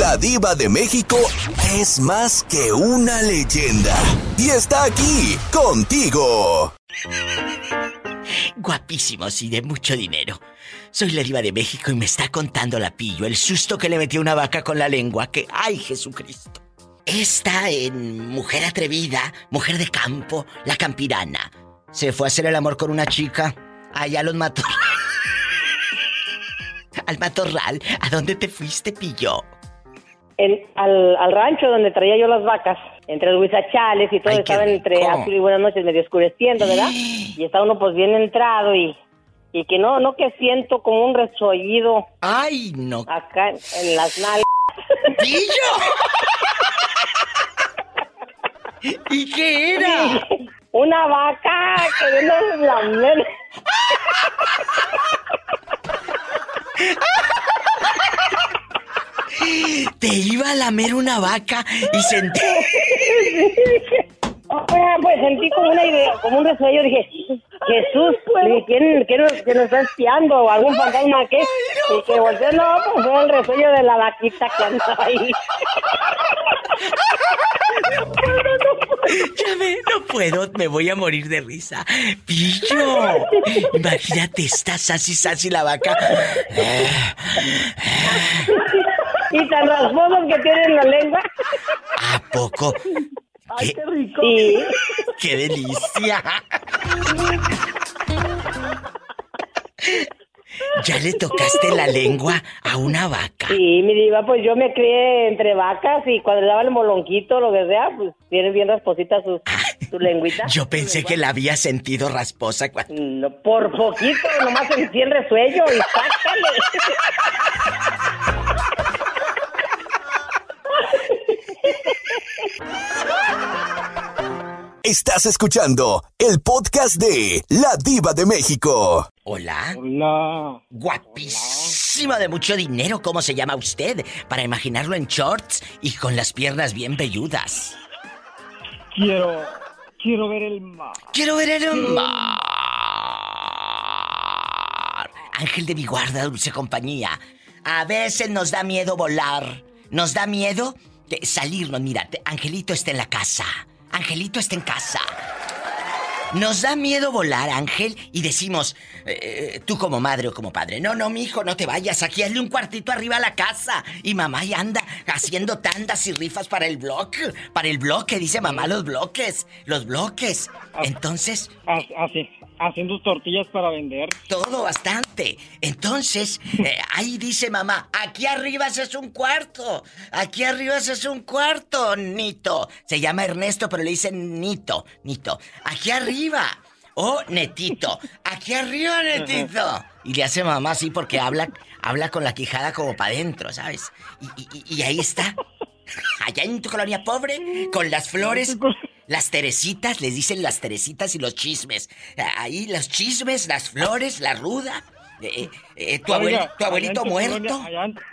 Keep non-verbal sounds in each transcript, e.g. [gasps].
La diva de México es más que una leyenda. Y está aquí, contigo. Guapísimos y de mucho dinero. Soy la diva de México y me está contando la pillo el susto que le metió una vaca con la lengua que... ¡Ay, Jesucristo! Está en Mujer Atrevida, Mujer de Campo, La Campirana. Se fue a hacer el amor con una chica. Allá los mató. [laughs] al matorral. ¿A dónde te fuiste, pillo? Al, rancho donde traía yo las vacas, entre los huizachales y todo, estaban entre azul y buenas noches medio oscureciendo, ¿verdad? [gasps] Y está uno pues bien entrado y, y que no, no que siento como un resollido. ¡Ay, no! Acá en las nalgas. [laughs] ¡Pillo! ¿Y qué era? [laughs] Una vaca que no la [laughs] Te iba a lamer una vaca y sentí. [laughs] pues sentí como una idea, como un resuello. Dije, Jesús, ¿quién, quién, nos, está espiando? ¿O algún fantasma qué? Y que volteé, no, pues fue el resuello de la vaquita que anda ahí. [laughs] Ya ve, no puedo, me voy a morir de risa. Pillo, imagínate, está sasi sasi la vaca. [laughs] y tan rasposos que tienen la lengua. ¿A poco? Ay, qué, rico. ¡Qué delicia! ¿Ya le tocaste la lengua a una vaca? Sí, mi diva, pues yo me crié entre vacas y cuando le daba el molonquito, lo que sea, pues tiene bien rasposita su, su lengüita. Yo pensé que la había sentido rasposa cuando... No, por poquito, nomás sentí el resuello y sácale. [laughs] Estás escuchando el podcast de La Diva de México. Hola. Hola. Guapísima de mucho dinero, ¿cómo se llama usted? Para imaginarlo en shorts y con las piernas bien velludas. Quiero. Quiero ver el mar. Quiero ver el mar. Ángel de mi guarda, dulce compañía. A veces nos da miedo volar. Nos da miedo salirnos. Mira, Angelito está en la casa. Angelito está en casa. Nos da miedo volar, Ángel, y decimos, eh, eh, tú como madre o como padre, no, no, mi hijo, no te vayas, aquí hazle un cuartito arriba a la casa. Y mamá ya anda haciendo tandas y rifas para el bloque, para el bloque, dice mamá, los bloques, los bloques. Entonces... Así, haciendo tortillas para vender. Todo bastante. Entonces, eh, ahí dice mamá, aquí arriba es un cuarto. Aquí arriba es un cuarto, Nito. Se llama Ernesto, pero le dicen Nito, Nito. Aquí arriba. Oh, Netito. Aquí arriba, Netito. Y le hace mamá así porque habla, habla con la quijada como para adentro, ¿sabes? y ahí está. [laughs] Allá en tu colonia pobre, con las flores las Teresitas, les dicen las Teresitas y los chismes. Ahí los chismes, las flores, la ruda. Eh, eh, tu, abuelito muerto.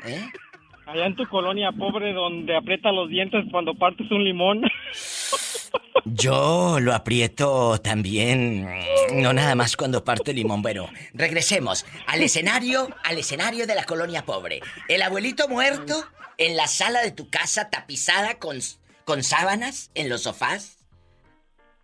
¿Eh? allá, en tu colonia pobre donde aprieta los dientes cuando partes un limón. [laughs] Yo lo aprieto también, no nada más cuando parto el limón. Bueno, regresemos al escenario, al escenario de la colonia pobre. El abuelito muerto en la sala de tu casa tapizada con, con sábanas en los sofás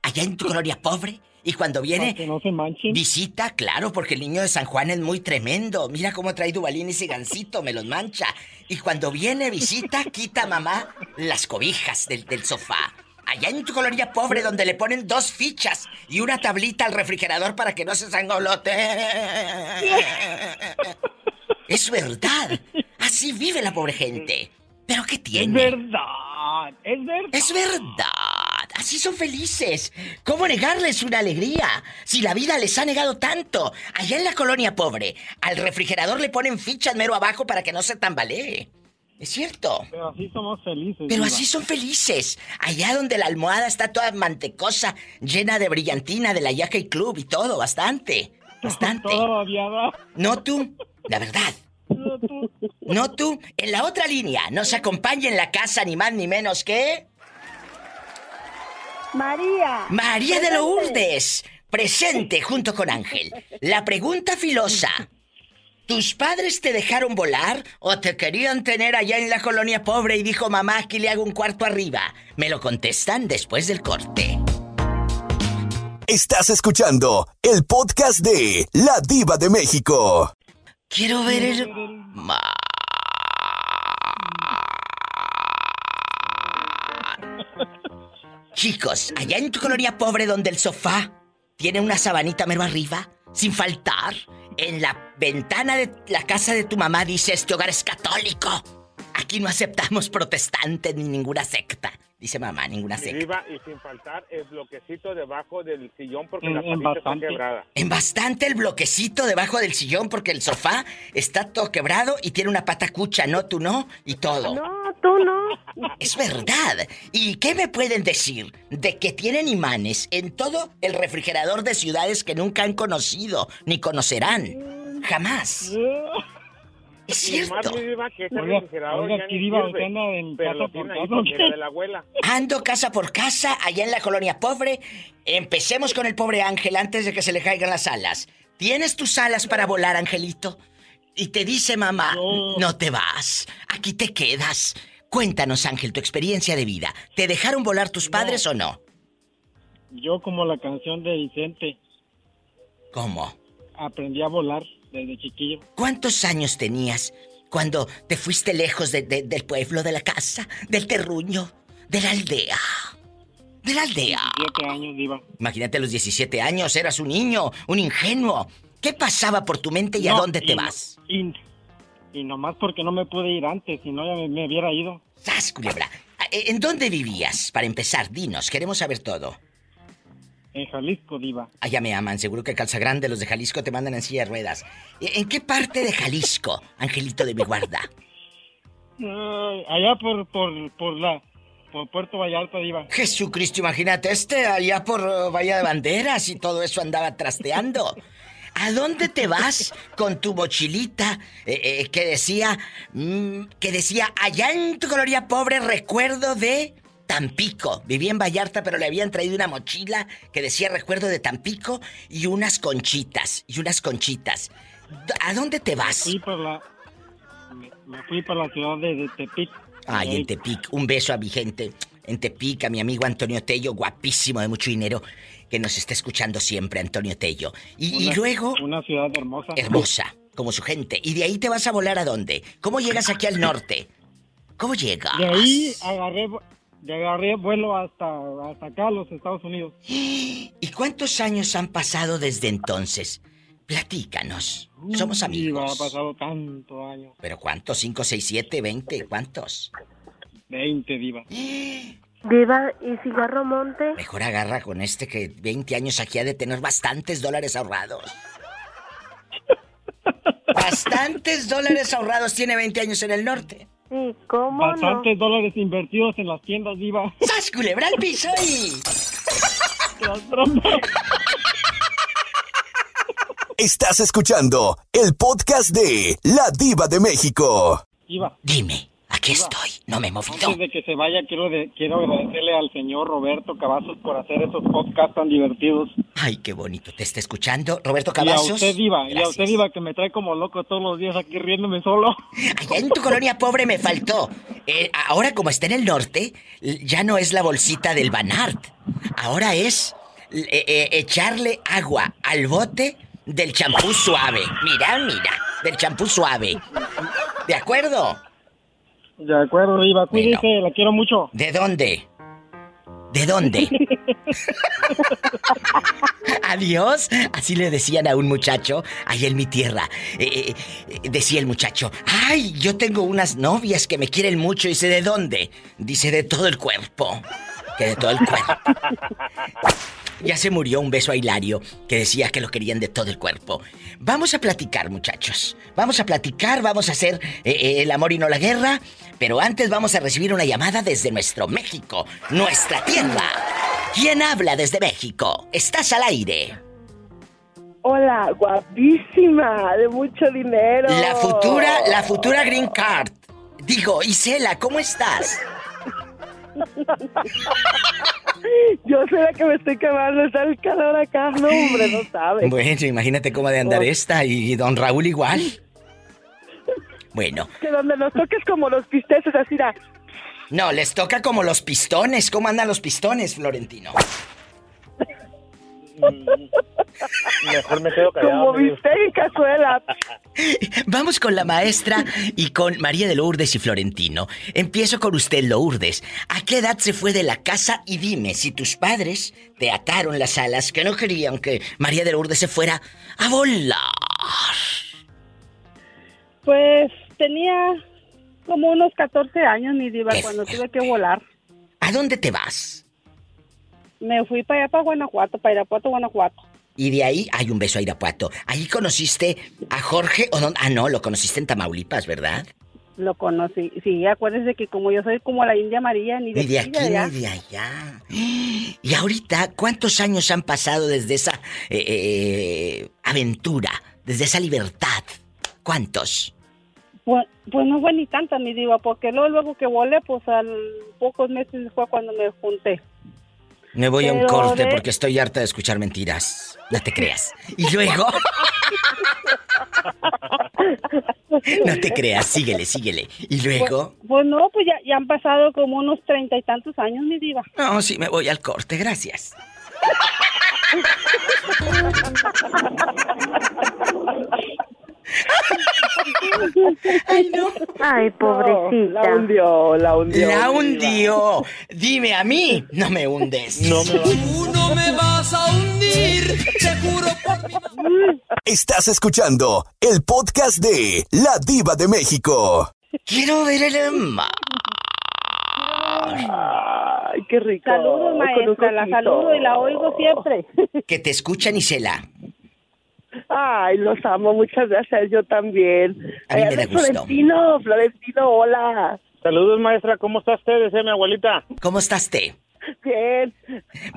allá en tu colonia pobre. Y cuando viene no se visita, claro, porque el niño de San Juan es muy tremendo. Mira cómo trae Dubalín ese gancito, me los mancha. Y cuando viene visita, quita mamá las cobijas del, del sofá. Allá en tu colonia pobre, donde le ponen dos fichas y una tablita al refrigerador para que no se sangolote. Es verdad. Así vive la pobre gente. ¿Pero qué tiene? Es verdad, es verdad. Es verdad. Así son felices. ¿Cómo negarles una alegría? Si la vida les ha negado tanto. Allá en la colonia pobre, al refrigerador le ponen fichas mero abajo para que no se tambalee. Es cierto. Pero así somos felices. Pero así son felices. Allá donde la almohada está toda mantecosa, llena de brillantina de la y Club y todo, bastante. [laughs] Bastante. Todavía No tú, la verdad. No tú. En la otra línea, nos acompaña en la casa ni más ni menos que... María. María de Lourdes. Presente junto con Ángel. La pregunta filosa. ¿Tus padres te dejaron volar o te querían tener allá en la colonia pobre y dijo mamá que le hago un cuarto arriba? Me lo contestan después del corte. Estás escuchando el podcast de La Diva de México. Quiero ver el... [laughs] Chicos, allá en tu colonia pobre donde el sofá tiene una sabanita mero arriba, sin faltar, en la ventana de la casa de tu mamá dice este hogar es católico. Aquí no aceptamos protestantes ni ninguna secta. Dice mamá, ninguna secta. y sin faltar el bloquecito debajo del sillón porque la patita está quebrada. En bastante el bloquecito debajo del sillón porque el sofá está todo quebrado y tiene una pata cucha, ¿no? Tú no, y todo. No, tú no. Es verdad. ¿Y qué me pueden decir de que tienen imanes en todo el refrigerador de ciudades que nunca han conocido ni conocerán? Jamás. Es cierto. Ando casa por casa allá en la colonia pobre. Empecemos con el pobre Ángel antes de que se le caigan las alas. ¿Tienes tus alas para volar, Angelito? Y te dice mamá, no, te vas, aquí te quedas. Cuéntanos, Ángel, tu experiencia de vida. ¿Te dejaron volar tus padres o no? Yo como la canción de Vicente. ¿Cómo? Aprendí a volar desde chiquillo. ¿Cuántos años tenías cuando te fuiste lejos del pueblo, de la casa, del terruño, de la aldea? De la aldea. 17 años, Diva. Imagínate los 17 años, eras un niño, un ingenuo. ¿Qué pasaba por tu mente y a dónde te vas? y, y, nomás porque no me pude ir antes, si no ya me, hubiera ido. ¡Sas, culebra! Eh, ¿En dónde vivías? Para empezar, dinos, queremos saber todo. En Jalisco, Diva. Allá me aman, seguro que Calza Grande, los de Jalisco te mandan en silla de ruedas. ¿En qué parte de Jalisco, Angelito de mi guarda? [laughs] allá por, por, por la. Por Puerto Vallarta, Diva. Jesucristo, imagínate, este allá por uh, Bahía de Banderas y todo eso andaba trasteando. ¿A dónde te vas con tu mochilita eh, eh, que decía, mm, que decía, allá en tu colonia pobre recuerdo de Tampico. Vivía en Vallarta, pero le habían traído una mochila que decía recuerdo de Tampico y unas conchitas. Y unas conchitas. ¿A dónde te vas? Fui por la... Me fui para la ciudad de, Tepic. Ay, en Tepic. Un beso a mi gente. En Tepic, a mi amigo Antonio Tello, guapísimo de mucho dinero, que nos está escuchando siempre, Antonio Tello. Y, y luego... Una ciudad hermosa. Hermosa, como su gente. ¿Y de ahí te vas a volar a dónde? ¿Cómo llegas aquí al norte? ¿Cómo llegas? De ahí agarré, de agarré vuelo hasta, hasta acá, los Estados Unidos. ¿Y cuántos años han pasado desde entonces? Platícanos. Somos amigos. ha pasado tanto años. ¿Pero cuántos? ¿Cinco, seis, siete, veinte? ¿Cuántos? Veinte, Diva. Diva, ¿y cigarro monte? Mejor agarra con este que 20 años aquí ha de tener bastantes dólares ahorrados. [laughs] bastantes dólares ahorrados tiene 20 años en el norte. Sí, ¿cómo Bastantes dólares invertidos en las tiendas, Diva. [laughs] ¡Sas, culebra al piso y... [laughs] Estás escuchando el podcast de La Diva de México. Diva. Dime. Aquí estoy, no me he movido. Antes de que se vaya, quiero, quiero agradecerle al señor Roberto Cavazos por hacer esos podcasts tan divertidos. Ay, qué bonito, te está escuchando. Roberto Cavazos. Y a usted, Diva, y a usted, Diva, que me trae como loco todos los días aquí riéndome solo. [laughs] Allá en tu colonia pobre me faltó. Eh, ahora, como está en el norte, ya no es la bolsita del Banart. Ahora es eh, eh, echarle agua al bote del champú suave. Mira, mira, del champú suave. ¿De acuerdo? De acuerdo, Iba. Cuídese, la quiero mucho. ¿De dónde? ¿De dónde? [laughs] Adiós. Así le decían a un muchacho ahí en mi tierra. Eh, eh, decía el muchacho, ay, yo tengo unas novias que me quieren mucho. Dice, ¿de dónde? Dice, de todo el cuerpo. Que de todo el cuerpo. [laughs] Ya se murió un beso a Hilario que decía que lo querían de todo el cuerpo. Vamos a platicar, muchachos. Vamos a platicar, vamos a hacer eh, eh, el amor y no la guerra. Pero antes vamos a recibir una llamada desde nuestro México, nuestra tierra. ¿Quién habla desde México? Estás al aire. Hola, guapísima, de mucho dinero. La futura, la futura Green Card. Digo, Isela, ¿cómo estás? [laughs] Yo sé la que me estoy quemando, está el calor acá, no hombre, no sabes. Bueno, imagínate cómo de andar esta y don Raúl igual. Bueno. Que donde nos toques como los pisteces, así da. No, les toca como los pistones. ¿Cómo andan los pistones, Florentino? Mejor me quedo callado. Como viste en cazuela. [laughs] Vamos con la maestra y con María de Lourdes y Florentino. Empiezo con usted, Lourdes. ¿A qué edad se fue de la casa? Y dime, si tus padres te ataron las alas que no querían que María de Lourdes se fuera a volar. Pues tenía como unos 14 años, mi diva, cuando tuve que volar. ¿A dónde te vas? Me fui para allá, para Guanajuato, para Irapuato, Guanajuato. Y de ahí hay un beso a Irapuato. Ahí conociste a Jorge o Ah, no, lo conociste en Tamaulipas, ¿verdad? Lo conocí. Sí, acuérdese que como yo soy como la India María, ni de, ni de aquí ni de allá. Y ahorita, ¿cuántos años han pasado desde esa eh, eh, aventura, desde esa libertad? ¿Cuántos? Pues, pues no fue ni tanta, mi diva, porque luego, luego que volé, pues al pocos meses fue cuando me junté. Me voy a un corte porque estoy harta de escuchar mentiras. No te creas. Y luego. [laughs] no te creas, síguele, síguele. Y luego. Pues, pues no, pues ya, ya, han pasado como unos treinta y tantos años, mi diva. No, sí, me voy al corte, gracias. [laughs] Ay, no. Ay, pobrecita. la hundió, la hundió. La hundió. Dime a mí, no me hundes. No me Tú no me vas a hundir, te juro por mi... Estás escuchando el podcast de La Diva de México. Quiero ver el mar. Ay, qué rico. Saludos, maestra. La saludo y la oigo siempre. Que te escuchan, Isela. Ay, los amo, muchas gracias, yo también. A mí me da gusto. Florentino, Florentino, hola. Saludos, maestra, ¿cómo está usted? Desea mi abuelita. ¿Cómo estás, te? Bien.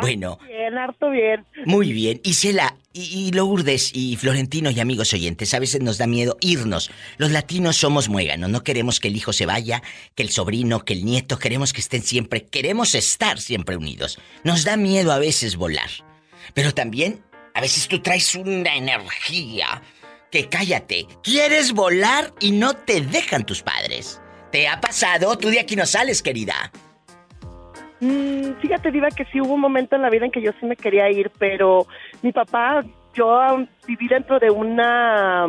Bueno. Bien, harto bien. Muy bien. Isela, y, y Lourdes, y Florentino, y amigos oyentes, a veces nos da miedo irnos. Los latinos somos muéganos, no queremos que el hijo se vaya, que el sobrino, que el nieto, queremos que estén siempre, queremos estar siempre unidos. Nos da miedo a veces volar. Pero también a veces tú traes una energía que cállate. Quieres volar y no te dejan tus padres. ¿Te ha pasado? Tú de aquí no sales, querida. Mm, fíjate, Diva, que sí hubo un momento en la vida en que yo sí me quería ir, pero mi papá, yo viví dentro de una.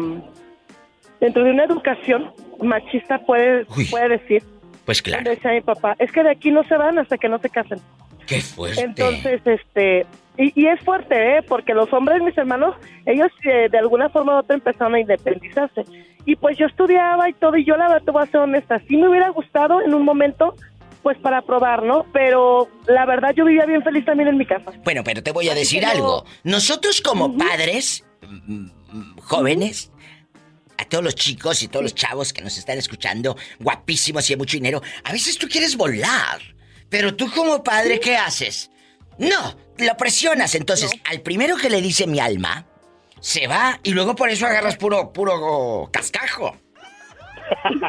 dentro de una educación machista, puede, puede decir. Pues claro. Decía mi papá, es que de aquí no se van hasta que no se casen. Qué fuerte. Entonces, este, y, y, es fuerte, ¿eh? Porque los hombres, mis hermanos, ellos eh, de alguna forma u otra empezaron a independizarse. Y pues yo estudiaba y todo, y yo la verdad te voy a ser honesta, sí me hubiera gustado en un momento, pues para probar, ¿no? Pero la verdad yo vivía bien feliz también en mi casa. Bueno, pero te voy a decir algo. Nosotros como uh -huh. padres, jóvenes, a todos los chicos y todos los chavos que nos están escuchando, guapísimos y de mucho dinero, a veces tú quieres volar. Pero tú como padre, ¿qué haces? No, lo presionas. Entonces, no. al primero que le dice mi alma, se va y luego por eso agarras puro, puro cascajo.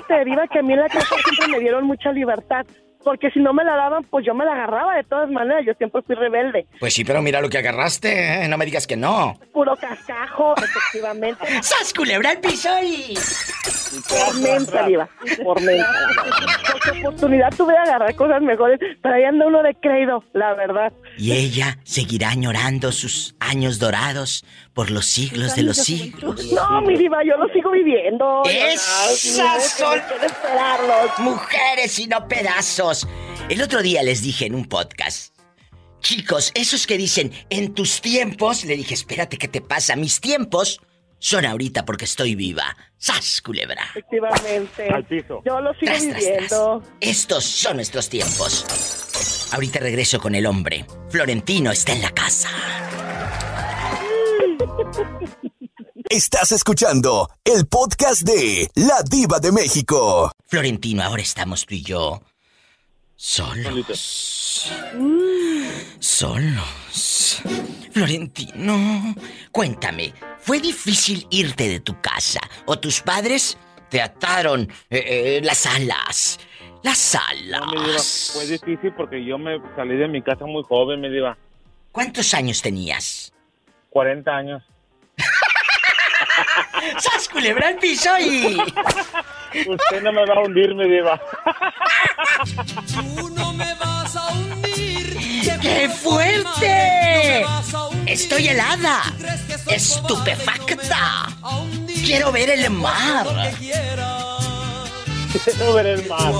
Te deriva que a mí en la casa siempre me dieron mucha libertad. Porque si no me la daban, pues yo me la agarraba de todas maneras. Yo siempre fui rebelde. Pues sí, pero mira lo que agarraste. ¿eh? No me digas que no. Puro cascajo, [laughs] efectivamente. ¡Sas culebra al piso y... Por menta, diva. Por menta. Porque oportunidad tuve de agarrar cosas mejores. Pero ahí anda uno de creído, la verdad. Y ella seguirá añorando sus años dorados por los siglos de los siglos. No, mi diva, yo lo sigo viviendo. Esas son mujeres y no pedazos. El otro día les dije en un podcast. Chicos, esos que dicen, en tus tiempos, le dije, espérate, ¿qué te pasa? Mis tiempos son ahorita porque estoy viva. ¡Sas, culebra! Efectivamente. Al piso. Yo lo sigo tras, viviendo. Tras, tras. Estos son nuestros tiempos. Ahorita regreso con el hombre. Florentino está en la casa. Estás escuchando el podcast de La Diva de México. Florentino, ahora estamos tú y yo. Solos. Solos. Florentino, cuéntame, ¿fue difícil irte de tu casa o tus padres te ataron eh, eh, las alas? Las alas. No, mi diva, fue difícil porque yo me salí de mi casa muy joven, mi diva. ¿Cuántos años tenías? 40 años. [laughs] ¡Sas culebra al piso y... Usted no me va a hundir, mi diva. Tú no me vas a hundir. ¡Qué fuerte! Estoy helada. Estupefacta. Quiero ver el mar. Quiero ver el mar.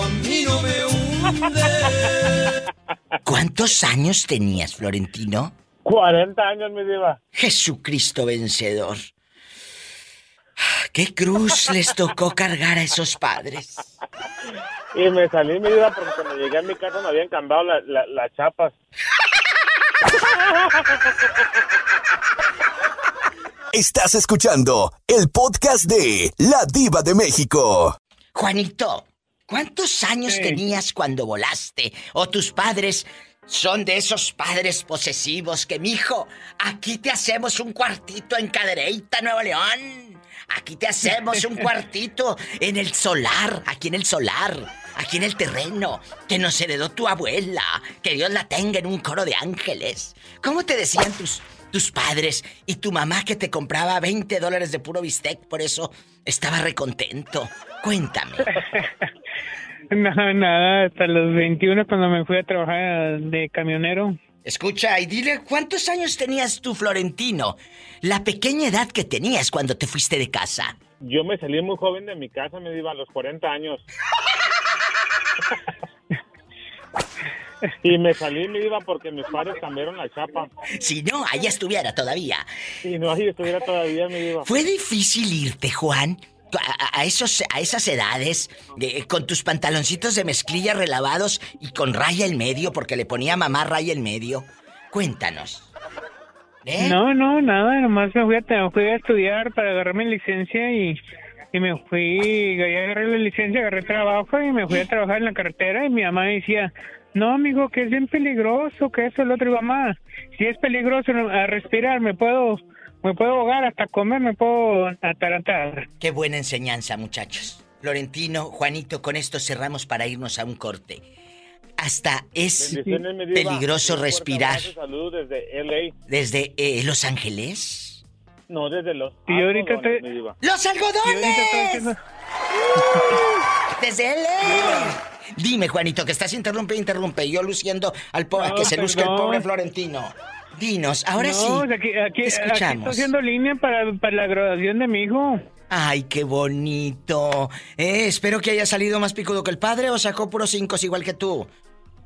¿Cuántos años tenías, Florentino? 40 años, mi diva. Jesucristo vencedor. ¿Qué cruz les tocó cargar a esos padres? Y me salí, mi diva, porque cuando llegué a mi casa me habían cambiado la- la- las chapas. Estás escuchando el podcast de La Diva de México. Juanito, ¿cuántos años tenías cuando volaste? ¿O tus padres son de esos padres posesivos que, mijo, aquí te hacemos un cuartito en Cadereyta, Nuevo León? Aquí te hacemos un cuartito en el solar, aquí en el solar, aquí en el terreno, que nos heredó tu abuela, que Dios la tenga en un coro de ángeles. ¿Cómo te decían tus, tus padres y tu mamá que te compraba 20 dólares de puro bistec? Por eso estaba recontento. Cuéntame. [laughs] No, nada, hasta los 21 cuando me fui a trabajar de camionero. Escucha y dile cuántos años tenías tú, Florentino. La pequeña edad que tenías cuando te fuiste de casa. Yo me salí muy joven de mi casa, me diva, a los 40 años. [laughs] Y me salí, me iba porque mis padres cambiaron la chapa. Si no, ahí estuviera todavía. Si no, ahí estuviera todavía, me iba. ¿Fue difícil irte, Juan? A, a esos, a esas edades, de- con tus pantaloncitos de mezclilla relavados y con raya en medio, porque le ponía mamá raya en medio. Cuéntanos. ¿Eh? No, no, nada, nomás me fui a, me fui a estudiar para agarrar mi licencia y, y me fui, ya agarré la licencia, agarré trabajo y me fui a trabajar en la carretera y mi mamá decía, no, amigo, que es bien peligroso, que eso, el otro, y mamá, si es peligroso a respirar, me puedo, me puedo ahogar, hasta comer, me puedo atarantar. Qué buena enseñanza, muchachos. Florentino, Juanito, con esto cerramos para irnos a un corte. Hasta es peligroso respirar. Saludos desde LA. desde eh, Los Ángeles. No, desde los. Y ahorita diva. ¡Los algodones! [laughs] Desde LA. Dime, Juanito, que estás interrumpe, interrumpe. y Yo luciendo al pobre, No, que se luzca el perdón. pobre Florentino. Dinos, ahora no, sí. Aquí, aquí, te aquí escuchamos. estoy haciendo línea para, para la graduación de mi hijo. Ay, qué bonito. Eh, espero que haya salido más picudo que el padre o sacó puros cinco igual que tú.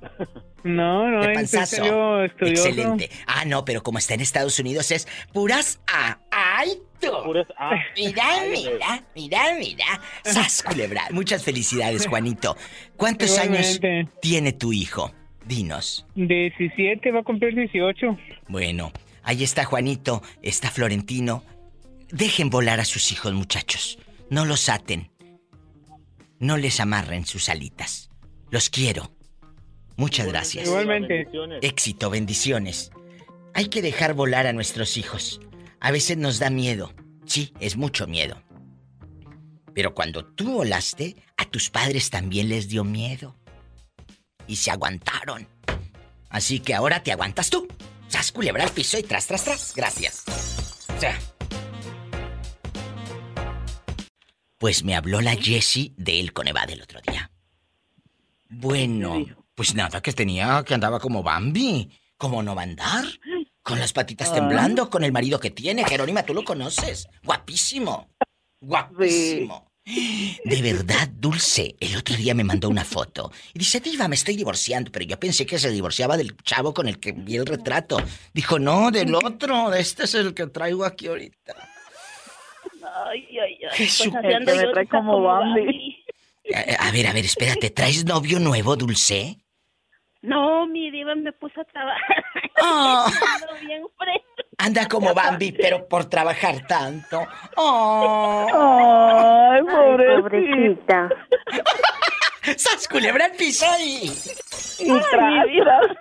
[laughs] No, no, De él panzazo. salió estudioso. Excelente. Ah, no, pero como está en Estados Unidos es puras A. ¡Ay, tú! Puras A. Mira, mira, mira, mira. Sas culebra. Muchas felicidades, Juanito. [laughs] ¿Cuántos años tiene tu hijo? Dinos. 17, va a cumplir 18. Bueno, ahí está Juanito, está Florentino. Dejen volar a sus hijos, muchachos. No los aten. No les amarren sus alitas. Los quiero. Muchas gracias. Igualmente. Bendiciones. Éxito, bendiciones. Hay que dejar volar a nuestros hijos. A veces nos da miedo. Sí, es mucho miedo. Pero cuando tú volaste, a tus padres también les dio miedo. Y se aguantaron. Así que ahora te aguantas tú. Sas culebra al piso y tras, tras, tras. Gracias. O sea. Pues me habló la Jessie de El Coneva el otro día. Bueno, pues nada, que tenía, que andaba como Bambi. ¿Cómo no va a andar? Con las patitas temblando, con el marido que tiene. Jerónima, tú lo conoces. Guapísimo. Guapísimo. De verdad, Dulce. El otro día me mandó una foto. Y dice, Diva, me estoy divorciando. Pero yo pensé que se divorciaba del chavo con el que vi el retrato. Dijo, no, del otro. Este es el que traigo aquí ahorita. Ay, ay, ay. Jesús. Pues El que me trae como Bambi. A, a ver, a ver, espérate. ¿Traes novio nuevo, Dulce? No, mi diva me puso a trabajar. Ah. [laughs] Ando bien fresco. Anda como Bambi, pero por trabajar tanto. Oh. Ay, pobrecita. [laughs] ¡Sas culebra al piso y... Y tras,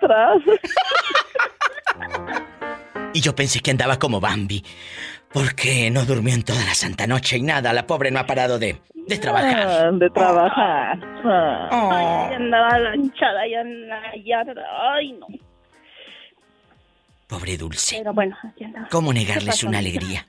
tras, tras. Y yo pensé que andaba como Bambi, porque no durmió en toda la santa noche y nada, la pobre no ha parado de, de trabajar. Ah, De trabajar. Ah. Oh. Ay, andaba lanchada ya en la yarda. Ay, no. Pobre Dulce. Pero bueno, aquí. ¿Cómo ¿Qué negarles una alegría?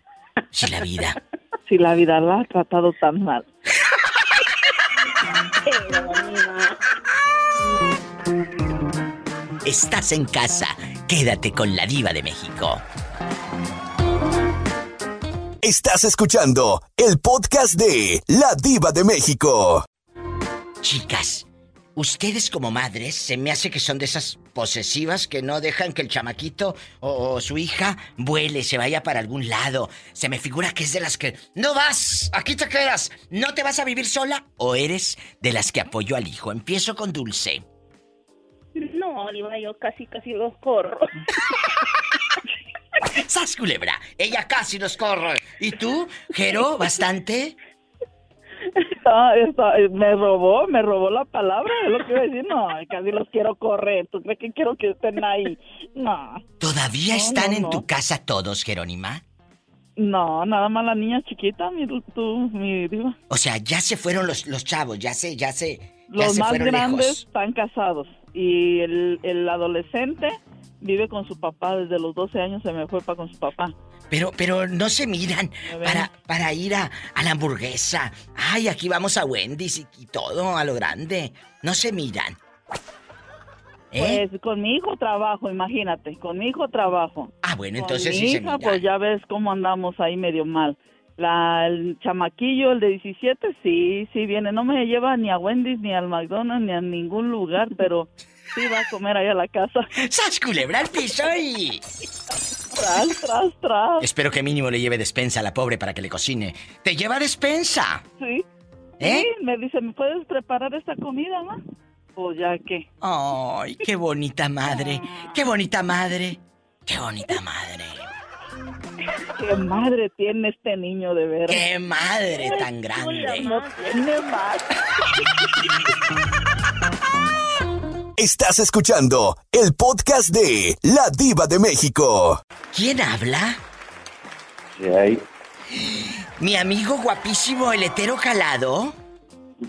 Si la vida... [laughs] Si la vida la ha tratado tan mal. [laughs] Estás en casa. Quédate con la diva de México. Estás escuchando el podcast de La Diva de México. Chicas, ustedes como madres se me hace que son de esas posesivas que no dejan que el chamaquito o, o su hija vuele, se vaya para algún lado. Se me figura que es de las que no vas, aquí te quedas, no te vas a vivir sola o eres de las que apoyó al hijo. Empiezo con Dulce. No, Diva, yo casi, casi los corro. [laughs] ¡Sas, culebra! Ella casi los corre. ¿Y tú, Jero, bastante? [laughs] Está- está- me robó, me robó la palabra, es lo que iba a decir. No, casi los quiero correr. ¿Tú crees que quiero que estén ahí? No, ¿Todavía No, están no, en no. tu casa todos, Jerónima? no, nada más la niña chiquita, mi, tú, mi diva. O sea, ya se fueron los, los chavos, ya se, ya se, ya Los se más fueron grandes lejos. están casados y el, el adolescente vive con su papá. Desde los 12 años se me fue para con su papá. Pero, pero no se miran para, para ir a, a la hamburguesa. Ay, aquí vamos a Wendy's y, y todo a lo grande. No se miran. ¿Eh? Pues con mi hijo trabajo, imagínate, con mi hijo trabajo. ah, bueno, Con entonces mi sí se hija, pues ya ves cómo andamos ahí medio mal. La, el chamaquillo, el de 17, sí, sí viene. No me lleva ni a Wendy's, ni al McDonald's, ni a ningún lugar, pero [laughs] sí va a comer ahí a la casa. ¡Sas culebra al piso y... Tras, tras, tras. Espero que mínimo le lleve despensa a la pobre para que le cocine. ¿Te lleva despensa? Sí. ¿Eh? Sí, me dice, ¿me puedes preparar esta comida, ma? Pues ya que. Ay, qué bonita madre. Qué bonita madre. Qué bonita madre. Qué madre tiene este niño de veras. Qué madre tan grande. No tiene más. [laughs] Estás escuchando el podcast de La Diva de México. ¿Quién habla? Hay. Mi amigo guapísimo, el hetero calado.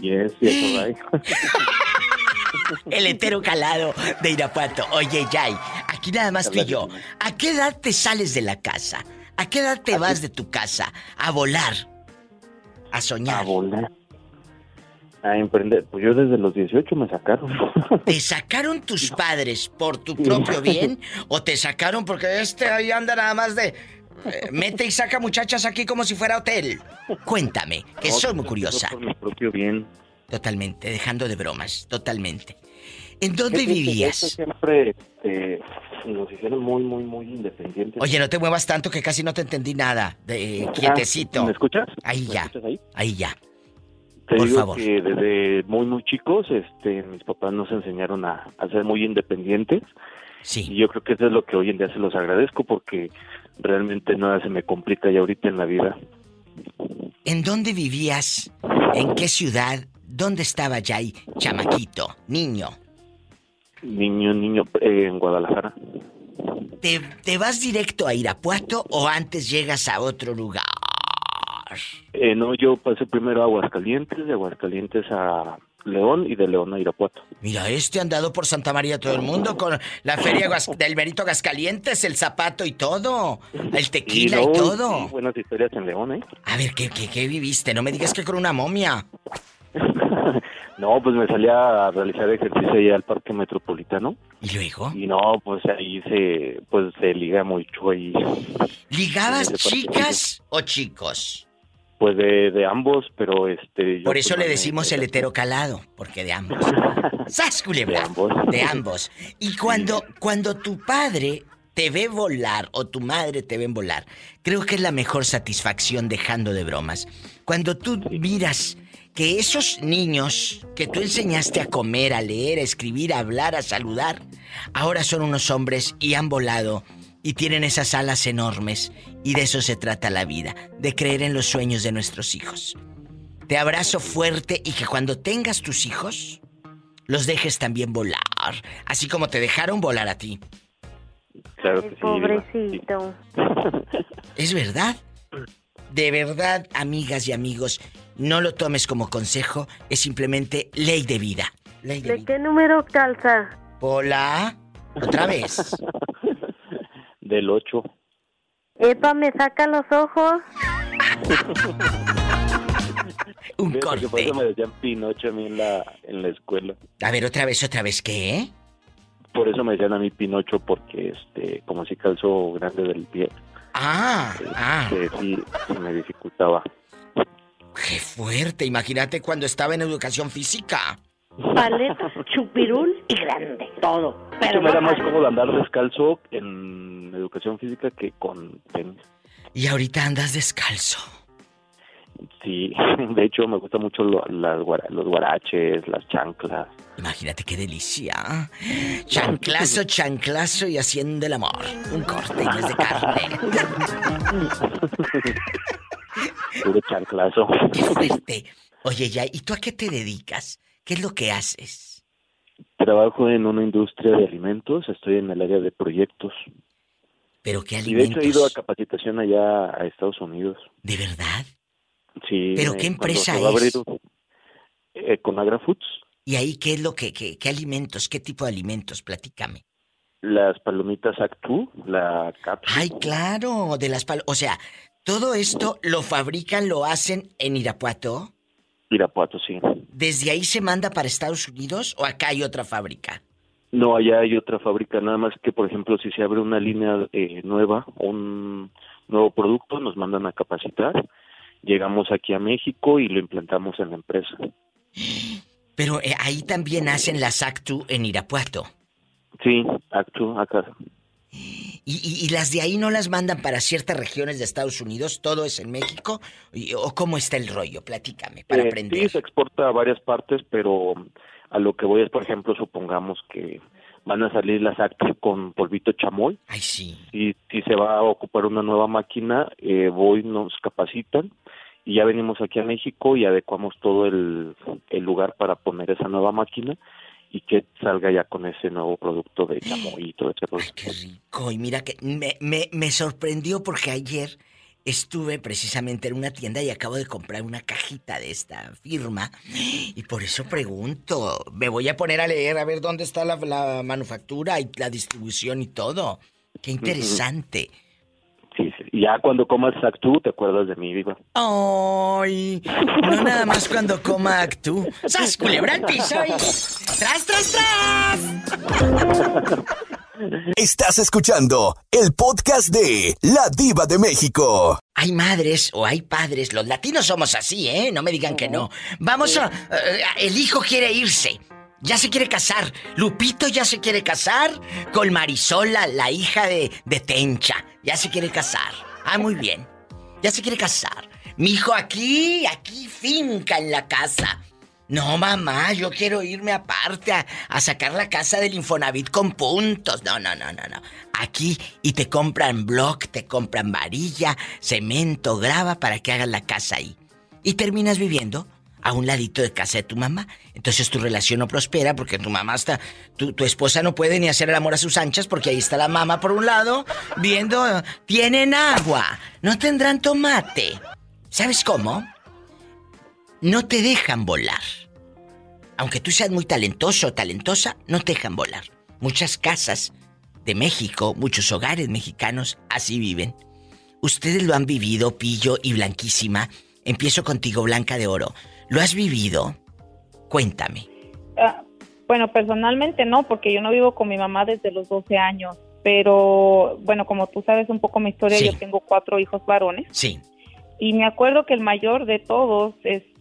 Yes, hay. [laughs] El hetero calado de Irapuato. Oye, Jay, aquí nada más tú y yo. ¿A qué edad te sales de la casa? ¿A qué edad te vas de tu casa? A volar. A soñar. A volar. A emprender. Pues yo desde los 18 me sacaron. [laughs] ¿Te sacaron tus padres por tu propio bien? ¿O te sacaron porque este ahí anda nada más de... eh, mete y saca muchachas aquí como si fuera hotel? Cuéntame, que No, soy muy curiosa. Por mi propio bien. Totalmente, dejando de bromas, totalmente. ¿En dónde que vivías? esto Siempre este, nos hicieron muy, muy, muy independientes. Oye, no te muevas tanto que casi no te entendí nada. De, quietecito. ¿Me escuchas? Ahí ¿Me ya. escuchas ahí? Ahí ya. Te Por digo favor. que desde muy, muy chicos, este, mis papás nos enseñaron a, a ser muy independientes. Sí. Y yo creo que eso es lo que hoy en día se los agradezco porque realmente nada se me complica ya ahorita en la vida. ¿En dónde vivías? ¿En qué ciudad? ¿Dónde estaba Jay? Chamaquito, niño. Niño, niño, eh, en Guadalajara. ¿Te, te vas directo a Irapuato o antes llegas a otro lugar? Eh, no, yo pasé primero a Aguascalientes, de Aguascalientes a León y de León a Irapuato. Mira, este andado por Santa María todo el mundo con la feria del Merito Agascalientes, el zapato y todo, el tequila y, todo. sí, buenas historias en León, ¿eh? A ver, ¿qué, qué, qué viviste? No me digas que con una momia. [laughs] No, pues me salí a realizar ejercicio ahí al Parque Metropolitano. ¿Y luego? Y no, pues ahí se, pues se liga mucho ahí. ¿Ligabas En ese chicas o chicos? Pues de, de ambos, pero este... Por eso pues, le me- decimos el hetero calado, porque de ambos. [laughs] ¡Sas, culebra! De ambos. De ambos. Y cuando, cuando tu padre te ve volar o tu madre te ven volar, creo que es la mejor satisfacción dejando de bromas. Cuando tú miras que esos niños que tú enseñaste a comer, a leer, a escribir, a hablar, a saludar, ahora son unos hombres y han volado y tienen esas alas enormes y de eso se trata la vida, de creer en los sueños de nuestros hijos. Te abrazo fuerte y que cuando tengas tus hijos, los dejes también volar, así como te dejaron volar a ti. Claro que sí. Pobrecito. ¿Es verdad? De verdad, amigas y amigos, no lo tomes como consejo, es simplemente ley de vida. Ley de ¿De vida. qué número calza? Hola, otra vez. Del 8. Epa, me saca los ojos. [laughs] Un Fíjate que corte. Por eso me decían Pinocho a mí en la, en la escuela. A ver, otra vez, otra vez, ¿qué? Por eso me decían a mí Pinocho, porque este, como si calzo grande del pie, Ah, ah. este, sí, sí me dificultaba. Qué fuerte, imagínate cuando estaba en educación física. Paleta, chupirul y grande. Todo. Pero me era más cómodo andar descalzo en educación física que con tenis. Y ahorita andas descalzo. Sí, [laughs] de hecho me gusta mucho lo- las los guaraches, las chanclas. Imagínate qué delicia. Chanclazo, [laughs] chanclazo y haciendo el amor. Un corte y de carne. [laughs] Puro chanclazo. Qué fuerte. Oye, ya, ¿y tú a qué te dedicas? ¿Qué es lo que haces? Trabajo en una industria de alimentos, estoy en el área de proyectos. ¿Pero qué Y de hecho alimentos? he ido a capacitación allá a Estados Unidos. ¿De verdad? Sí. ¿Pero eh, qué empresa abrir es? eh, con AgraFoods, ¿Y ahí qué es lo que, qué, qué alimentos, qué tipo de alimentos? Platícame. las palomitas Actu, la cápsula. Ay, claro, de las pal... O sea, todo esto lo fabrican, lo hacen en Irapuato. Irapuato, sí. ¿Desde ahí se manda para Estados Unidos o acá hay otra fábrica? No, allá hay otra fábrica, nada más que, por ejemplo, si se abre una línea eh, nueva, un nuevo producto, nos mandan a capacitar, llegamos aquí a México y lo implantamos en la empresa. Pero eh, ahí también hacen las Actu en Irapuato. Sí, Actu, acá. ¿Y, y- y las de ahí no las mandan para ciertas regiones de Estados Unidos? ¿Todo es en México? ¿Y- ¿O cómo está el rollo? Platícame, para Eh, aprender. Sí, se exporta a varias partes, pero a lo que voy es, por ejemplo, supongamos que van a salir las Actu con polvito chamoy. Ay, sí. Y si se va a ocupar una nueva máquina, eh, voy, nos capacitan y ya venimos aquí a México y adecuamos todo el, el lugar para poner esa nueva máquina y que salga ya con ese nuevo producto de chamoy y todo ese rollo. Qué rico. Y mira que me, me, me sorprendió porque ayer estuve precisamente en una tienda y acabo de comprar una cajita de esta firma. Y por eso pregunto. Me voy a poner a leer a ver dónde está la, la manufactura y la distribución y todo. Qué interesante. Sí, sí. Ya cuando comas Actu, te acuerdas de mí, viva. Ay, no nada [laughs] más cuando coma Actu. ¡Sas, culebra al piso y... ¡Tras, tras, tras! Estás escuchando el podcast de La Diva de México. Hay madres o hay padres, los latinos somos así, ¿eh? No me digan que no. Vamos a... eh, el hijo quiere irse. Ya se quiere casar. Lupito ya se quiere casar con Marisola, la hija de, de Tencha. Ya se quiere casar. Ah, muy bien. Ya se quiere casar. Mi hijo aquí, aquí finca en la casa. No, mamá, yo quiero irme aparte a, a sacar la casa del Infonavit con puntos. No, no, no, no, no. Aquí y te compran block, te compran varilla, cemento, grava para que hagas la casa ahí. Y terminas viviendo a un ladito de casa de tu mamá. Entonces tu relación no prospera porque tu mamá está... Tu, tu esposa no puede ni hacer el amor a sus anchas porque ahí está la mamá por un lado viendo... Tienen agua, no tendrán tomate. ¿Sabes cómo? No te dejan volar. Aunque tú seas muy talentoso o talentosa, no te dejan volar. Muchas casas de México, muchos hogares mexicanos así viven. Ustedes lo han vivido, Pillo y Blanquísima. Empiezo contigo, Blanca de Oro. ¿Lo has vivido? Cuéntame. Ah, bueno, personalmente no, porque yo no vivo con mi mamá desde los 12 años. Pero, bueno, como tú sabes un poco mi historia, Sí. yo tengo cuatro hijos varones. Sí. Y me acuerdo que el mayor de todos, este,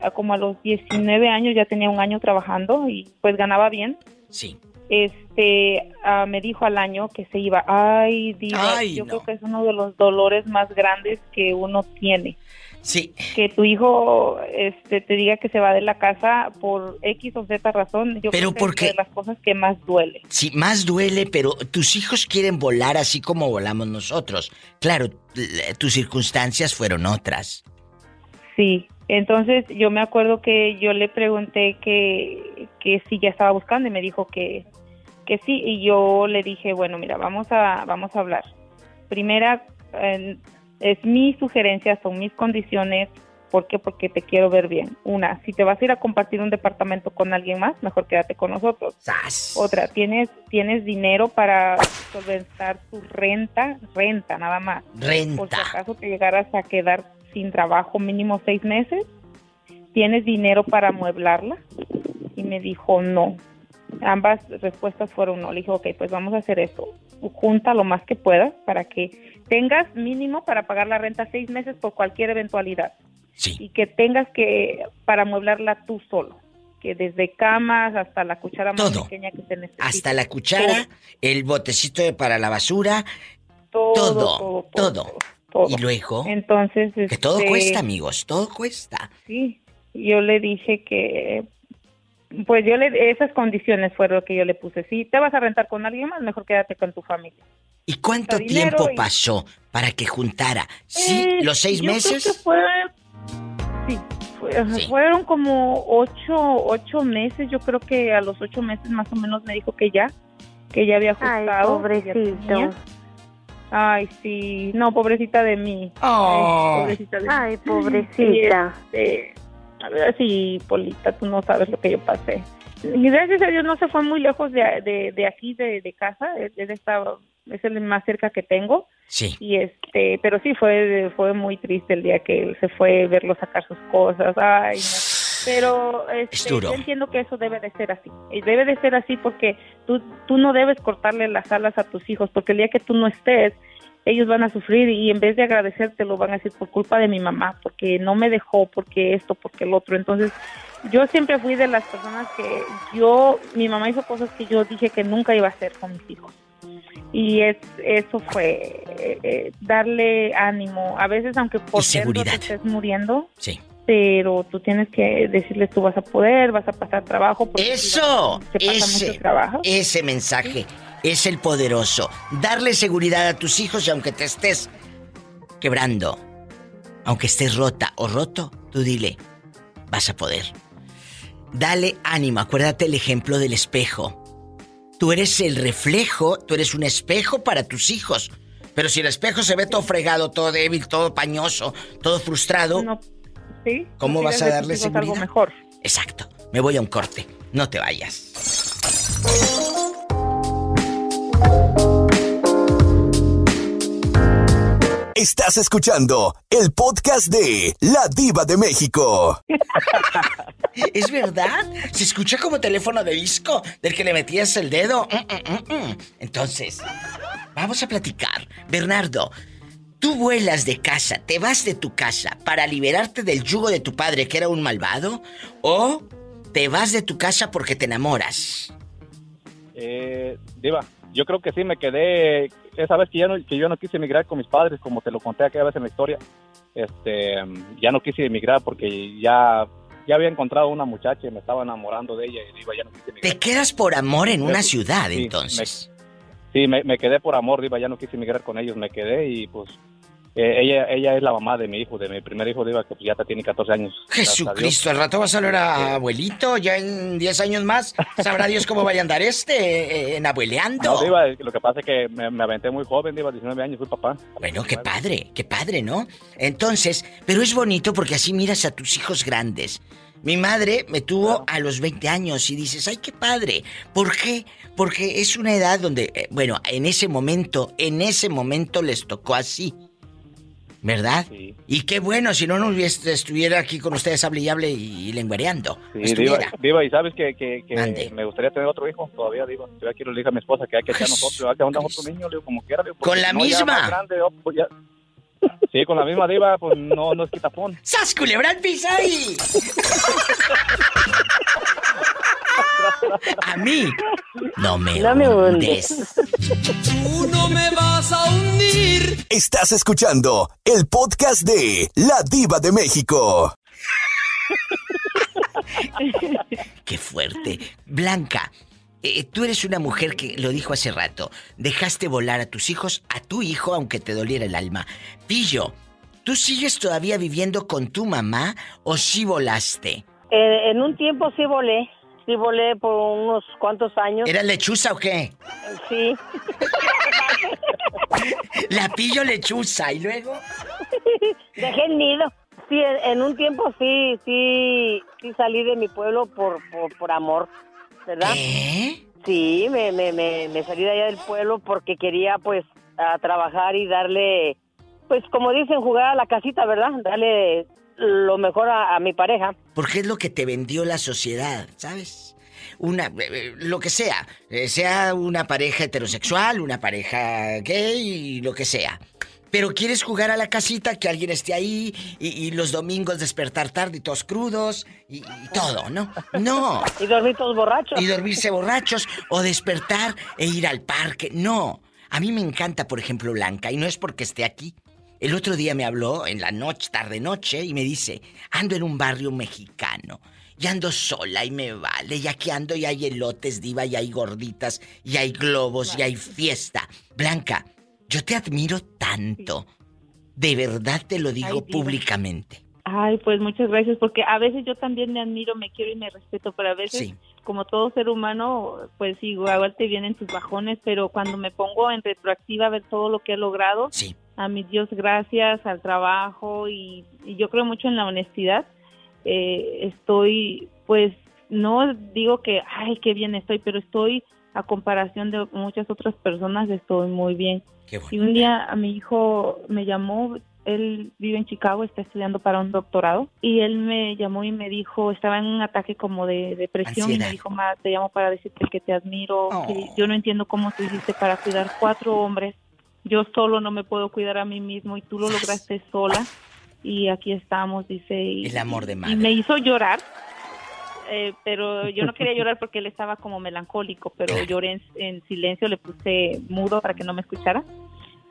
a como a los 19 años ya tenía un año trabajando y pues ganaba bien. Sí. Este, ah, me dijo al año que se iba. Ay, Diva, Ay, yo no. creo que es uno de los dolores más grandes que uno tiene. Sí. Que tu hijo, este, te diga que se va de la casa por X o Z razón. Yo Pero creo que ¿por es de las cosas que más duele. Sí, más duele, pero tus hijos quieren volar así como volamos nosotros. Claro, tus circunstancias fueron otras. Sí, entonces yo me acuerdo que yo le pregunté que, que si ya estaba buscando y me dijo que, que sí y yo le dije, bueno, mira, vamos a, vamos a hablar. Primera, eh, es mi sugerencia, son mis condiciones, ¿por qué? Porque te quiero ver bien. Una, si te vas a ir a compartir un departamento con alguien más, mejor quédate con nosotros. Otra, ¿tienes, tienes dinero para solventar tu renta? Renta, nada más. Renta. Por si acaso te llegaras a quedar sin trabajo mínimo seis meses. ¿tienes dinero para amueblarla? Y me dijo, no. Ambas respuestas fueron no. Le dije, ok, pues vamos a hacer esto. Junta lo más que puedas para que tengas mínimo para pagar la renta seis meses por cualquier eventualidad. Y que tengas que, para amueblarla tú solo. Que desde camas hasta la cuchara más pequeña que necesite. Hasta la cuchara, el botecito de para la basura, todo, todo, todo. Y luego, entonces, que todo este, cuesta, amigos, todo cuesta. Sí, yo le dije que, pues yo le, esas condiciones fueron lo que yo le puse. Si te vas a rentar con alguien más, mejor quédate con tu familia. ¿Y cuánto tiempo pasó para que juntara? ¿Sí? Eh, ¿Los seis yo creo meses? que fue- sí, fue- fueron como ocho, ocho meses. Yo creo que a los ocho meses más o menos me dijo que ya, que ya había Ay, ajustado. ya pobrecito. Ay, sí, no, pobrecita de mí. Oh. Ay, pobrecita de Ay, mí. pobrecita. Y, este, a ver, sí, Polita, tú no sabes lo que yo pasé. Y gracias a Dios no se fue muy lejos de, de, de aquí, de, de casa. Él, él estaba, es el más cerca que tengo. Sí. Y este, pero sí fue, fue muy triste el día que él se fue, verlo sacar sus cosas. Ay, no. Pero este, Es duro. yo entiendo que eso debe de ser así. Y Debe de ser así porque tú, tú no debes cortarle las alas a tus hijos, porque el día que tú no estés, ellos van a sufrir y en vez de agradecerte lo van a decir por culpa de mi mamá, porque no me dejó, porque esto, porque el otro. Entonces, yo siempre fui de las personas que yo, mi mamá hizo cosas que yo dije que nunca iba a hacer con mis hijos. Y es, eso fue eh, eh, darle ánimo. A veces, aunque por dentro te seguridad. estés muriendo, Sí. Pero tú tienes que decirles tú vas a poder, vas a pasar trabajo. porque Eso, se pasa ese, mucho trabajo. ese mensaje es el poderoso. Darle seguridad a tus hijos y aunque te estés quebrando, aunque estés rota o roto, tú dile, vas a poder. Dale ánimo, acuérdate el ejemplo del espejo. Tú eres el reflejo, tú eres un espejo para tus hijos. Pero si el espejo se ve todo fregado, todo débil, todo pañoso, todo frustrado, ¿Sí? ¿cómo Tú vas a darle hijos algo seguridad? mejor. Exacto. Me voy a un corte. No te vayas. Estás escuchando el podcast de La Diva de México. [laughs] ¿Es verdad? Se escucha como teléfono de disco del que le metías el dedo. Mm, mm, mm. Entonces, vamos a platicar. Bernardo, tú vuelas de casa, te vas de tu casa para liberarte del yugo de tu padre que era un malvado o te vas de tu casa porque te enamoras. Eh, Diva, yo creo que sí me quedé. Esa vez que, ya no, que yo no quise emigrar con mis padres, como te lo conté aquella vez en la historia, este, ya no quise emigrar porque ya, ya había encontrado una muchacha y me estaba enamorando de ella y Diva, ya no quise emigrar. Te quedas por amor en una ciudad, sí, entonces. Sí, me, me quedé por amor, Diva, ya no quise emigrar con ellos, me quedé y pues eh, ella ella es la mamá de mi hijo, de mi primer hijo, Diva, que ya tiene 14 años. Jesucristo, al rato vas a hablar a abuelito, ya en 10 años más, sabrá Dios cómo vaya a andar este, eh, en abueleando. No, Diva, lo que pasa es que me, me aventé muy joven, Diva, 19 años, fui papá. Bueno, qué padre, qué padre, ¿no? Entonces, pero es bonito porque así miras a tus hijos grandes. Mi madre me tuvo a los 20 años y dices, ay, qué padre. ¿Por qué? Porque es una edad donde, eh, bueno, en ese momento, en ese momento les tocó así. ¿Verdad? Y qué bueno, si no, no estuviera aquí con ustedes hable y hable y, y lengüereando. Sí, Diva. Diva, y sabes que, que, que me gustaría tener otro hijo todavía, Diva. Yo ya quiero le dije a mi esposa que hay que echar nosotros, hay que mandar otro niño, digo, como quiera. digo, ¿Con la no, misma? grande, oh, pues ya- Sí, con la misma Diva, pues no, no es quitapón. ¡Sas, piso ahí! [laughs] [laughs] A mí, no me, No me hundes. Tú no me vas a hundir. Estás escuchando el podcast de La Diva de México. [laughs] Qué fuerte. Blanca, eh, tú eres una mujer que lo dijo hace rato. Dejaste volar a tus hijos, a tu hijo, aunque te doliera el alma. Pillo, ¿tú sigues todavía viviendo con tu mamá o sí volaste? Eh, en un tiempo sí volé, sí volé por unos cuantos años. ¿Era lechuza o qué? Sí. [laughs] La pillo lechuza y luego. [laughs] Dejé el nido. Sí, en, en un tiempo sí, sí, sí salí de mi pueblo por, por, por amor, ¿verdad? Sí, me, me, me, me salí de allá del pueblo porque quería pues a trabajar y darle, pues como dicen, jugar a la casita, ¿verdad? Darle lo mejor a, a mi pareja. Porque es lo que te vendió la sociedad, ¿sabes? Una, eh, eh, lo que sea, eh, sea una pareja heterosexual, una pareja gay, lo que sea. Pero quieres jugar a la casita, que alguien esté ahí y, y los domingos despertar tarde y todos crudos y, y todo, ¿no? No. [laughs] Y dormir todos borrachos. Y dormirse borrachos o despertar e ir al parque. No. A mí me encanta, por ejemplo, Blanca, y no es porque esté aquí. El otro día me habló en la noche, tarde noche, y me dice, ando en un barrio mexicano. Y ando sola y me vale. Y aquí ando y hay elotes, diva, y hay gorditas, y hay globos, y hay fiesta. Blanca, yo te admiro tanto. De verdad te lo digo Ay, públicamente. Ay, pues muchas gracias, porque a veces yo también me admiro, me quiero y me respeto, pero a veces, Sí. como todo ser humano, pues igual te vienen tus bajones, pero cuando me pongo en retroactiva a ver todo lo que he logrado, Sí. A mi Dios gracias, al trabajo y, y yo creo mucho en la honestidad, eh, estoy, pues, no digo que, ay, qué bien estoy, pero estoy, a comparación de muchas otras personas, estoy muy bien. Y un día a mi hijo me llamó, él vive en Chicago, está estudiando para un doctorado, y él me llamó y me dijo, estaba en un ataque como de depresión, y me dijo, ma, te llamo para decirte que te admiro, que yo no entiendo cómo tú hiciste para cuidar cuatro hombres, yo solo no me puedo cuidar a mí mismo, y tú lo lograste sola, y aquí estamos, dice. Y, El amor de y madre. me hizo llorar. eh, pero yo no quería llorar porque él estaba como melancólico, pero [laughs] lloré en, en silencio, le puse mudo para que no me escuchara.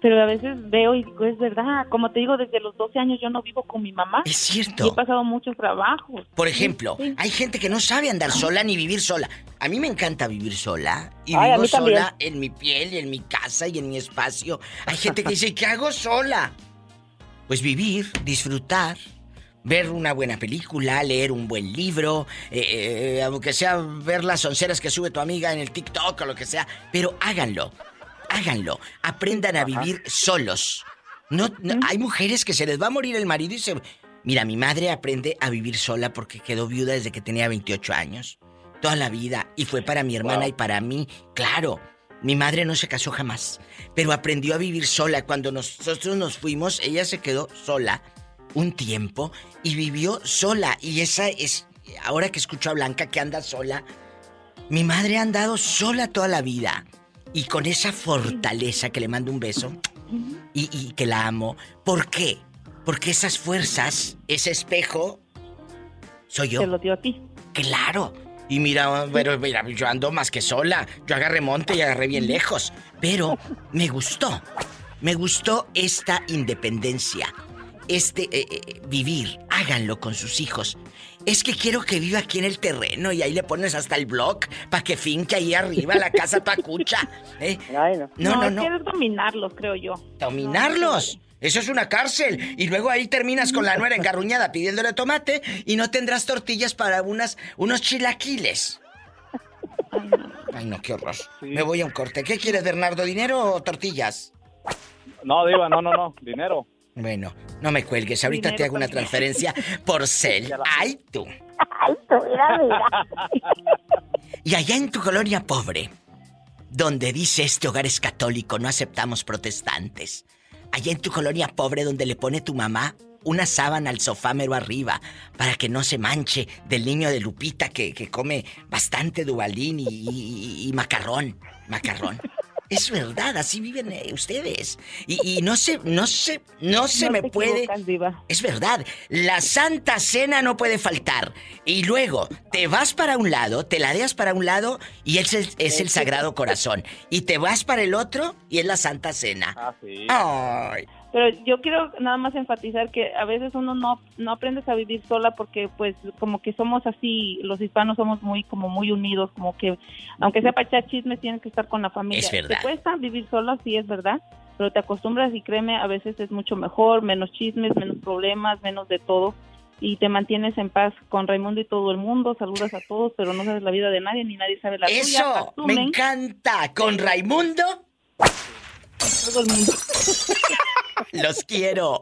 Pero a veces veo y digo, es verdad, como te digo, desde los 12 años yo no vivo con mi mamá. Es cierto. Y he pasado muchos trabajos. Por ejemplo, hay gente que no sabe andar sola ni vivir sola. A mí me encanta vivir sola. Y Ay, vivo sola en mi piel y en mi casa y en mi espacio. Hay gente que dice, ¿qué hago sola? Pues vivir, disfrutar, ver una buena película, leer un buen libro, eh, eh, aunque sea ver las onceras que sube tu amiga en el TikTok o lo que sea. Pero háganlo, háganlo. Aprendan a vivir solos. No, no- hay mujeres que se les va a morir el marido y se... Mira, mi madre aprende a vivir sola porque quedó viuda desde que tenía 28 años. Toda la vida. Y fue para mi hermana y para mí. Claro, mi madre no se casó jamás. Pero aprendió a vivir sola. Cuando nosotros nos fuimos, ella se quedó sola un tiempo y vivió sola. Y esa es... Ahora que escucho a Blanca que anda sola, mi madre ha andado sola toda la vida. Y con esa fortaleza que le mando un beso y, y que la amo. ¿Por qué? Porque esas fuerzas, ese espejo, soy yo. Te lo dio a ti. Claro. Y mira, pero mira, yo ando más que sola. Yo agarré monte y agarré bien lejos. Pero [laughs] me gustó. Me gustó esta independencia. Este eh, eh, vivir. Háganlo con sus hijos. Es que quiero que viva aquí en el terreno y ahí le pones hasta el blog para que finque ahí arriba la casa tacucha. ¿eh? [laughs] No, no, no. Quieres dominarlos, creo yo. Dominarlos. Eso es una cárcel. Y luego ahí terminas con la nuera engarruñada pidiéndole tomate y no tendrás tortillas para unas, unos chilaquiles. Ay, no, qué horror. Me voy a un corte. ¿Qué quieres, Bernardo? ¿Dinero o tortillas? No, Diva, no, no, no. Dinero. Bueno, no me cuelgues. Ahorita te hago una también. transferencia por [laughs] cel. ¡Ay, tú! Ay, tú, mira, mira. [laughs] Y allá en tu colonia pobre, donde dice este hogar es católico, no aceptamos protestantes. Allá en tu colonia pobre donde le pone tu mamá una sábana al sofá mero arriba para que no se manche del niño de Lupita que, que come bastante dubalín y, y- y macarrón. Macarrón. [laughs] Es verdad, así viven eh, ustedes. Y, y no se, no se, no se No me puede. Diva. Es verdad, la Santa Cena no puede faltar. Y luego te vas para un lado, te ladeas para un lado y es el, es el Sagrado Corazón. Y te vas para el otro y es la Santa Cena. Ah, sí. Ay. Pero yo quiero nada más enfatizar que a veces uno no, no aprendes a vivir sola porque pues como que somos así, los hispanos somos muy como muy unidos, como que aunque sea para echar chismes tienes que estar con la familia. Es verdad. Te cuesta vivir sola, sí es verdad, pero te acostumbras y créeme, a veces es mucho mejor, menos chismes, menos problemas, menos de todo y te mantienes en paz con Raimundo y todo el mundo, saludas a todos, pero no sabes la vida de nadie ni nadie sabe la tuya. Eso, me encanta. Con Raimundo, todo el mundo. [laughs] los quiero.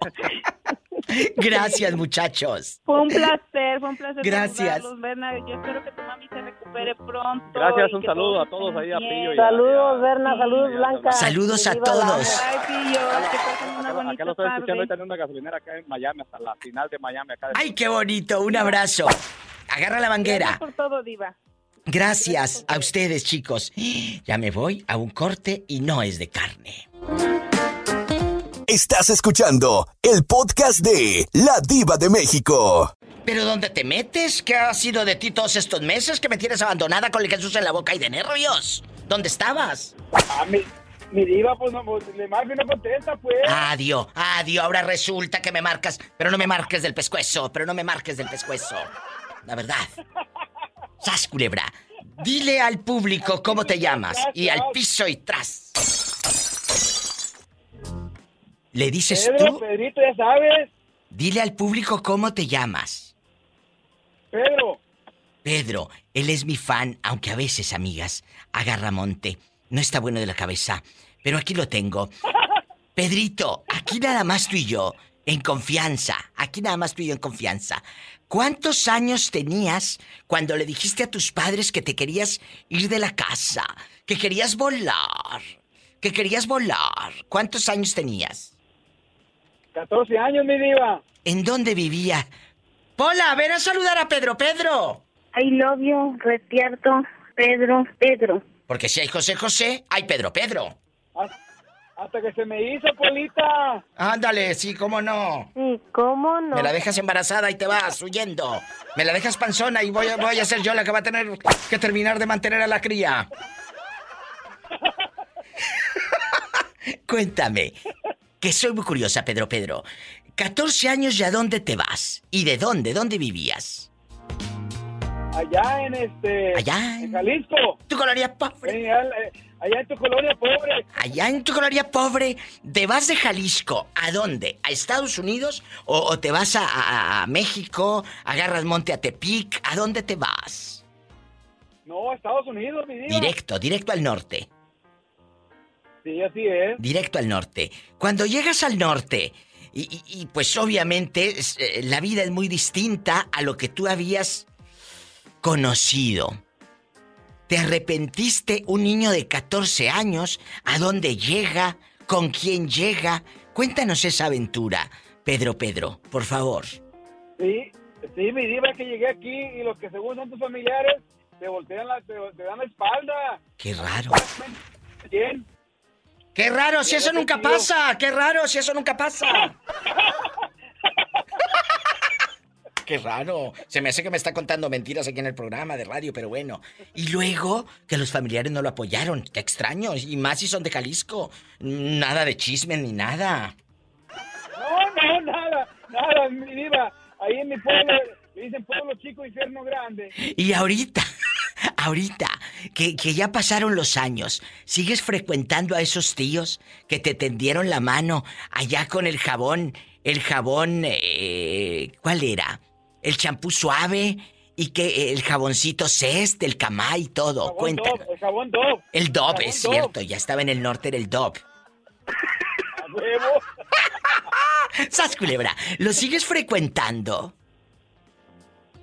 Gracias, muchachos. Fue un placer, fue un placer. Gracias. Berna. Yo espero que tu mami se recupere pronto. Gracias, un saludo a todos ahí a Pillo. Saludos, Berna, saludos, Blanca. Saludos a todos. Ay, Pillo, que pasen una bonita acá lo estoy escuchando ahorita en una gasolinera acá en Miami, hasta la final de Miami. Acá de- Ay, qué bonito. Un abrazo. Agarra la Gracias manguera. por todo, Diva. Gracias a ustedes, chicos. Ya me voy a un corte y no es de carne. Estás escuchando el podcast de La Diva de México. ¿Pero dónde te metes? ¿Qué ha sido de ti todos estos meses que me tienes abandonada con el Jesús en la boca y de nervios? ¿Dónde estabas? Ah, mi, mi diva, pues no, pues, le marco y no contesta, pues. Adiós, adiós. Ahora resulta que me marcas, pero no me marques del pescuezo, pero no me marques del pescuezo. La verdad. Sas, culebra. Dile al público cómo te llamas y al piso y tras. ¿Le dices Pedro, tú? Pedrito, ya sabes. Dile al público cómo te llamas. Pedro. Pedro, él es mi fan, aunque a veces, amigas, agarra monte. No está bueno de la cabeza, pero aquí lo tengo. [laughs] Pedrito, aquí nada más tú y yo, en confianza. Aquí nada más tú y yo en confianza. ¿Cuántos años tenías cuando le dijiste a tus padres que te querías ir de la casa? Que querías volar. Que querías volar. ¿Cuántos años tenías? 14 años, mi diva. ¿En dónde vivía? Pola, ven a saludar a Pedro, Pedro. I love you, Retierto, Pedro, Pedro. Porque si hay José José, hay Pedro Pedro. Hasta que se me hizo, Polita. Ándale, sí, cómo no. Sí, ¿cómo no? Me la dejas embarazada y te vas huyendo. Me la dejas panzona y voy a, voy a ser yo la que va a tener que terminar de mantener a la cría. [laughs] Cuéntame, que soy muy curiosa, Pedro Pedro. 14 años y a dónde te vas? ¿Y de dónde? ¿Dónde vivías? Allá en este. Allá en Jalisco. Tu colonia pobre. allá, eh, allá en tu colonia pobre. Allá en tu colonia pobre, ¿te vas de Jalisco? ¿A dónde? ¿A Estados Unidos? ¿O, o te vas a, a- a México? ¿Agarras monte a Tepic? ¿A dónde te vas? No, Estados Unidos, mi diva. Directo, directo al norte. Sí, así es. Directo al norte. Cuando llegas al norte, y, y- y, pues obviamente es, eh, la vida es muy distinta a lo que tú habías conocido. ¿Te arrepentiste un niño de 14 años? ¿A dónde llega? ¿Con quién llega? Cuéntanos esa aventura, Pedro Pedro, por favor. Sí, sí, mi diva, que llegué aquí y los que según son tus familiares te voltean la, te, te dan la espalda. Qué raro. Bien. Qué raro, si eso nunca pasa. Qué raro, si eso nunca pasa. [laughs] Qué raro. Se me hace que me está contando mentiras aquí en el programa de radio, pero bueno. Y luego que los familiares no lo apoyaron. Qué extraño. Y más si son de Jalisco. Nada de chisme ni nada. No, no, nada, nada, mi diva. Ahí en mi pueblo le dicen pueblo chico, infierno grande. Y ahorita, ahorita, que, que ya pasaron los años, ¿sigues frecuentando a esos tíos que te tendieron la mano allá con el jabón, el jabón, eh, ¿cuál era? El champú suave y que el jaboncito cest, el camá y todo. El jabón Dove. El Dove, Jabón es Dove. cierto, ya estaba en el norte, era el Dove. [laughs] A huevo. [laughs] ¡Sas, culebra! ¿Lo sigues frecuentando?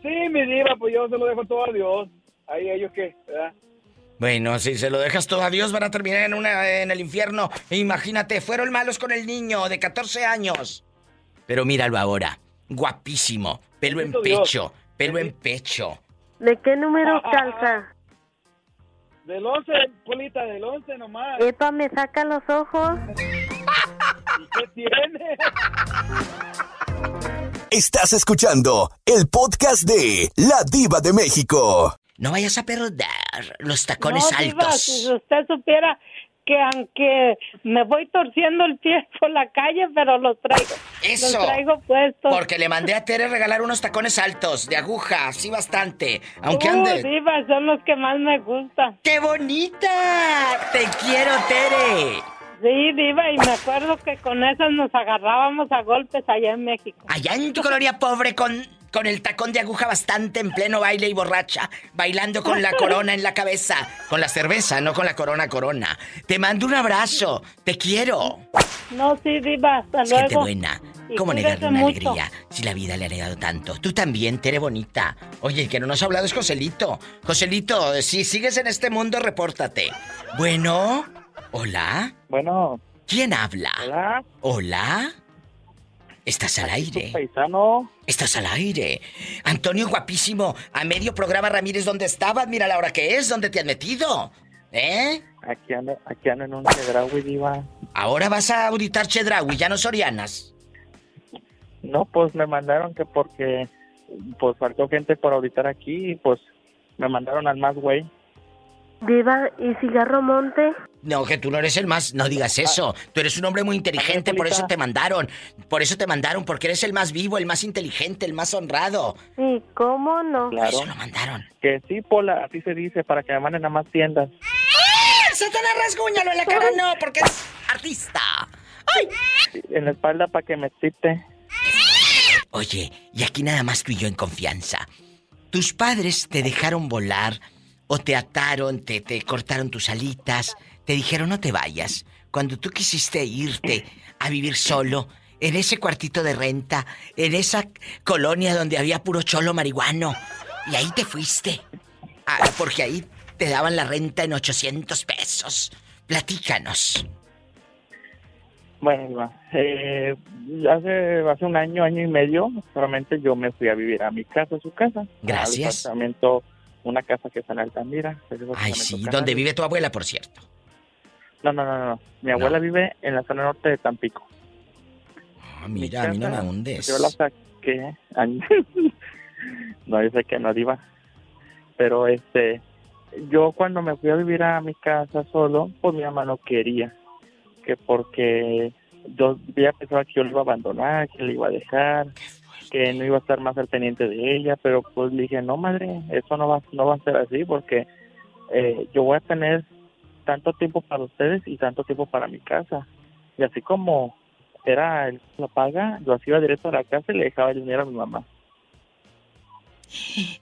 Sí, mi diva, pues yo se lo dejo todo a Dios. Ahí ellos qué, ¿verdad? Bueno, si se lo dejas todo a Dios, van a terminar en, una, en el infierno. Imagínate, fueron malos con el niño de 14 años. Pero míralo ahora, guapísimo, pelo en pecho, pelo en pecho. ¿De qué número calza? Del 11, Polita, del 11 nomás. Epa, me saca los ojos. ¿Y qué tiene? Estás escuchando el podcast de La Diva de México. No vayas a perder los tacones no, Diva, altos. si usted supiera que aunque me voy torciendo el pie [laughs] por la calle, pero los traigo. Eso. Los traigo puestos. Porque le mandé a Tere regalar unos tacones altos, de aguja, sí bastante. Aunque Uh, ande. Diva, son los que más me gustan. ¡Qué bonita! ¡Te quiero, Tere! Sí, Diva, y me acuerdo que con esas nos agarrábamos a golpes allá en México. Allá en tu colonia pobre con, con el tacón de aguja bastante en pleno baile y borracha, bailando con la corona en la cabeza, con la cerveza, no con la corona corona. Te mando un abrazo, te quiero. No, sí, Diva, hasta luego. Gente buena. ¿Cómo negarle una mucho. alegría si la vida le ha negado tanto? Tú también, Tere Bonita. Oye, el que no nos ha hablado es Joselito. Joselito, si sigues en este mundo, repórtate. Bueno, hola. Bueno. ¿Quién habla? Hola. Hola. Estás al aire. Paisano. Estás al aire. Antonio, guapísimo. A medio programa Ramírez, ¿dónde estabas? Mira la hora que es. ¿Dónde te has metido? ¿Eh? Aquí ando, aquí ando en un Chedraui, diva. Ahora vas a auditar Chedraui, ya no Sorianas. No, pues me mandaron que porque pues faltó gente por auditar aquí y pues me mandaron al más güey. Diva, ¿y cigarro monte? No, que tú no eres el más, no digas eso. Tú eres un hombre muy inteligente, por eso te mandaron. Por eso te mandaron, porque eres el más vivo, el más inteligente, el más honrado. Sí, ¿cómo no? Claro. lo mandaron. Que sí, Pola, así se dice, para que me manden a más tiendas. ¡Satanás, rasguñalo en la cara! No, porque es artista. ¡Ay! En la espalda para que me excite. Oye, y aquí nada más tú y yo en confianza. ¿Tus padres te dejaron volar o te ataron, te, te cortaron tus alitas, te dijeron no te vayas? Cuando tú quisiste irte a vivir solo, en ese cuartito de renta, en esa colonia donde había puro cholo marihuano, y ahí te fuiste. Ah, porque ahí te daban la renta en 800 pesos. Platícanos. Bueno, eh, hace, hace un año, año y medio, solamente yo me fui a vivir a mi casa, a su casa. Gracias. Al departamento, una casa que está en Altamira. Ay, sí, donde vive tu abuela, por cierto. No, no, no, no. Mi abuela vive en la zona norte de Tampico. Ah, mira, a mí no me hundes. Yo la saqué. [laughs] no, yo sé que no, Diva. Pero este, yo cuando me fui a vivir a mi casa solo, pues mi mamá no quería. Que porque yo ya pensaba que yo le iba a abandonar, que le iba a dejar, que no iba a estar más al pendiente de ella. Pero pues le dije, no, madre, eso no va, no va a ser así porque eh, yo voy a tener tanto tiempo para ustedes y tanto tiempo para mi casa. Y así como era la paga, yo así iba directo a la casa y le dejaba el dinero a mi mamá.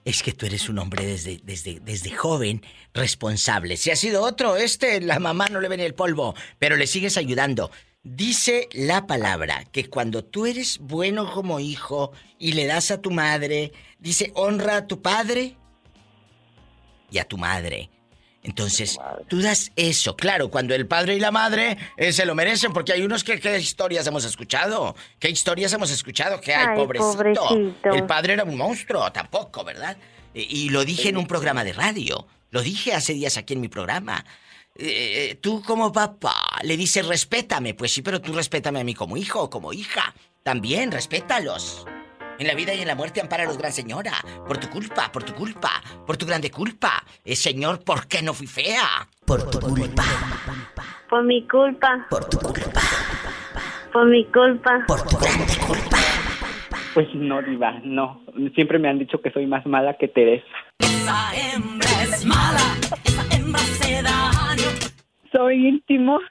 Es que tú eres un hombre desde, desde, desde joven responsable. Si ha sido otro, este, la mamá no le ven el polvo, pero le sigues ayudando. Dice la palabra que cuando tú eres bueno como hijo y le das a tu madre, dice honra a tu padre y a tu madre. Entonces, tú das eso, claro, cuando el padre y la madre eh, se lo merecen, porque hay unos que, ¿qué historias hemos escuchado? ¿Qué historias hemos escuchado? Que hay, Ay, pobrecito. pobrecito. El padre era un monstruo, tampoco, ¿verdad? Y, y lo dije en un programa de radio, lo dije hace días aquí en mi programa. Eh, tú como papá le dices respétame, pues sí, pero tú respétame a mí como hijo o como hija. También, respétalos. En la vida y en la muerte amparalos, gran señora. Por tu culpa, por tu culpa, por tu grande culpa. Eh, señor, ¿por qué no fui fea? Por tu culpa. Por mi culpa. Por tu culpa. Por mi culpa. Por tu grande culpa. Pues no, Diva, no. Siempre me han dicho que soy más mala que Teresa. Esa hembra es mala, esa hembra hace daño. Soy íntimo.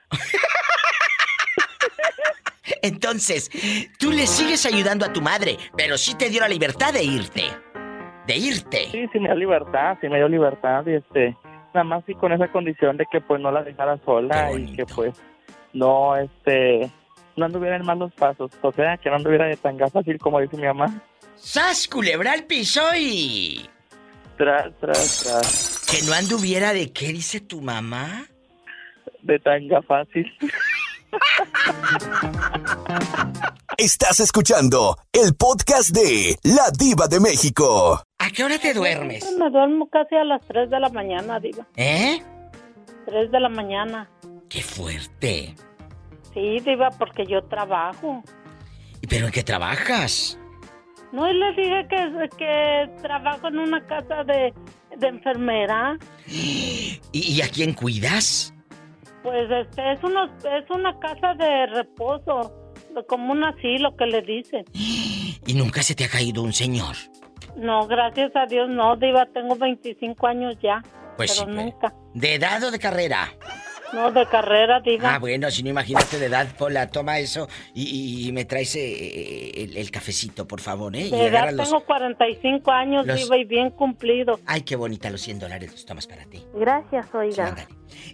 Entonces, tú le sigues ayudando a tu madre, pero sí te dio la libertad de irte. De irte. Sí, sí me dio libertad, sí me dio libertad y este, nada más sí con esa condición de que pues no la dejara sola y que pues no, este, no anduviera en malos pasos, o sea, que no anduviera de tan fácil como dice mi mamá. ¡Sas, culebra al piso y... Tras, tras, tras. Que no anduviera de qué dice tu mamá? De tanga fácil. Estás escuchando el podcast de La Diva de México. ¿A qué hora te duermes? Me duermo casi a las 3 de la mañana, Diva. ¿Eh? 3 de la mañana. ¡Qué fuerte! Sí, Diva, porque yo trabajo. ¿Y pero en qué trabajas? No, y les dije que, que trabajo en una casa de, de enfermera. [gasps] ¿Y, y a quién cuidas? Pues este es una, es una casa de reposo, como un asilo que le dicen. [gasps] ¿Y nunca se te ha caído un señor? No, gracias a Dios no, Diva, tengo 25 años ya. Pues pero sí, nunca. ¿De edad o de carrera? No, de carrera, diga. Ah, bueno, si no imagínate de edad, Pola, toma eso y, y me traes eh, el, el cafecito, por favor, ¿eh? Y De edad agarra los- tengo 45 años, los- viva y bien cumplido. Ay, qué bonita, los 100 dólares los tomas para ti. Gracias, oiga.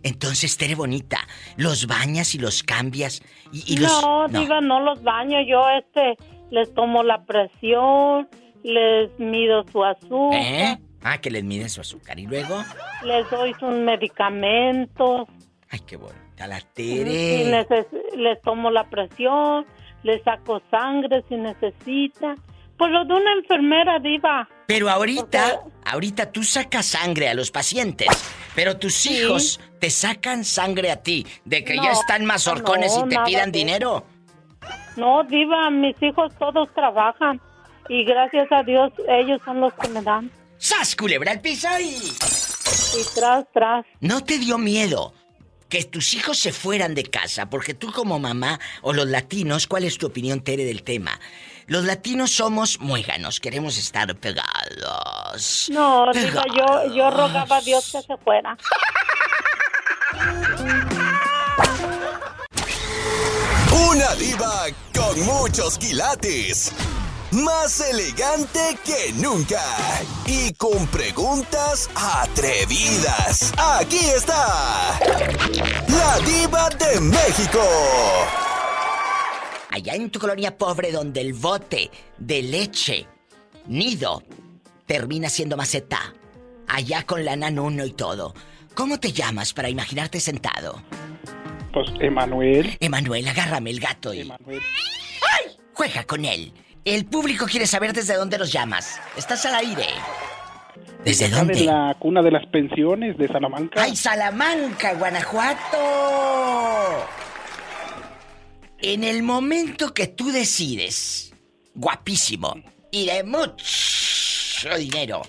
Entonces, Tere Bonita, los bañas y los cambias y, y los... No, diva, no los baño. Yo, este, les tomo la presión, les mido su azúcar, ¿Eh? Ah, que les miden su azúcar. Y luego... les doy sus medicamentos. Ay, qué bonita la Tere. les tomo la presión, les saco sangre si necesita. Pues lo de una enfermera, diva. Pero ahorita, ahorita tú sacas sangre a los pacientes, pero tus hijos te sacan sangre a ti, de que ya están más horcones no, y te pidan de dinero. No, diva, mis hijos todos trabajan. Y gracias a Dios, ellos son los que me dan. ¡Sas, culebra al piso y... Y tras, tras. ¿No te dio miedo que tus hijos se fueran de casa? Porque tú como mamá o los latinos, ¿cuál es tu opinión, Tere, del tema? Los latinos somos muéganos, queremos estar pegados. No, diva, yo, yo rogaba a Dios que se fuera. Una diva con muchos quilates. Más elegante que nunca. Y con preguntas atrevidas. Aquí está. La diva de México. Allá en tu colonia pobre donde el bote de leche, nido, termina siendo maceta. Allá con la nanuno y todo. ¿Cómo te llamas para imaginarte sentado? Pues Emanuel. Emanuel, agárrame el gato y... ¡Ay! Juega con él. El público quiere saber desde dónde nos llamas. Estás al aire. ¿Desde Acá dónde? De la cuna de las pensiones de Salamanca. ¡Ay, Salamanca, Guanajuato! En el momento que tú decides, guapísimo, y de mucho dinero,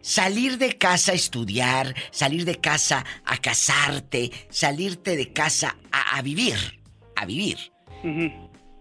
salir de casa a estudiar, salir de casa a casarte, salirte de casa a, a vivir, a vivir,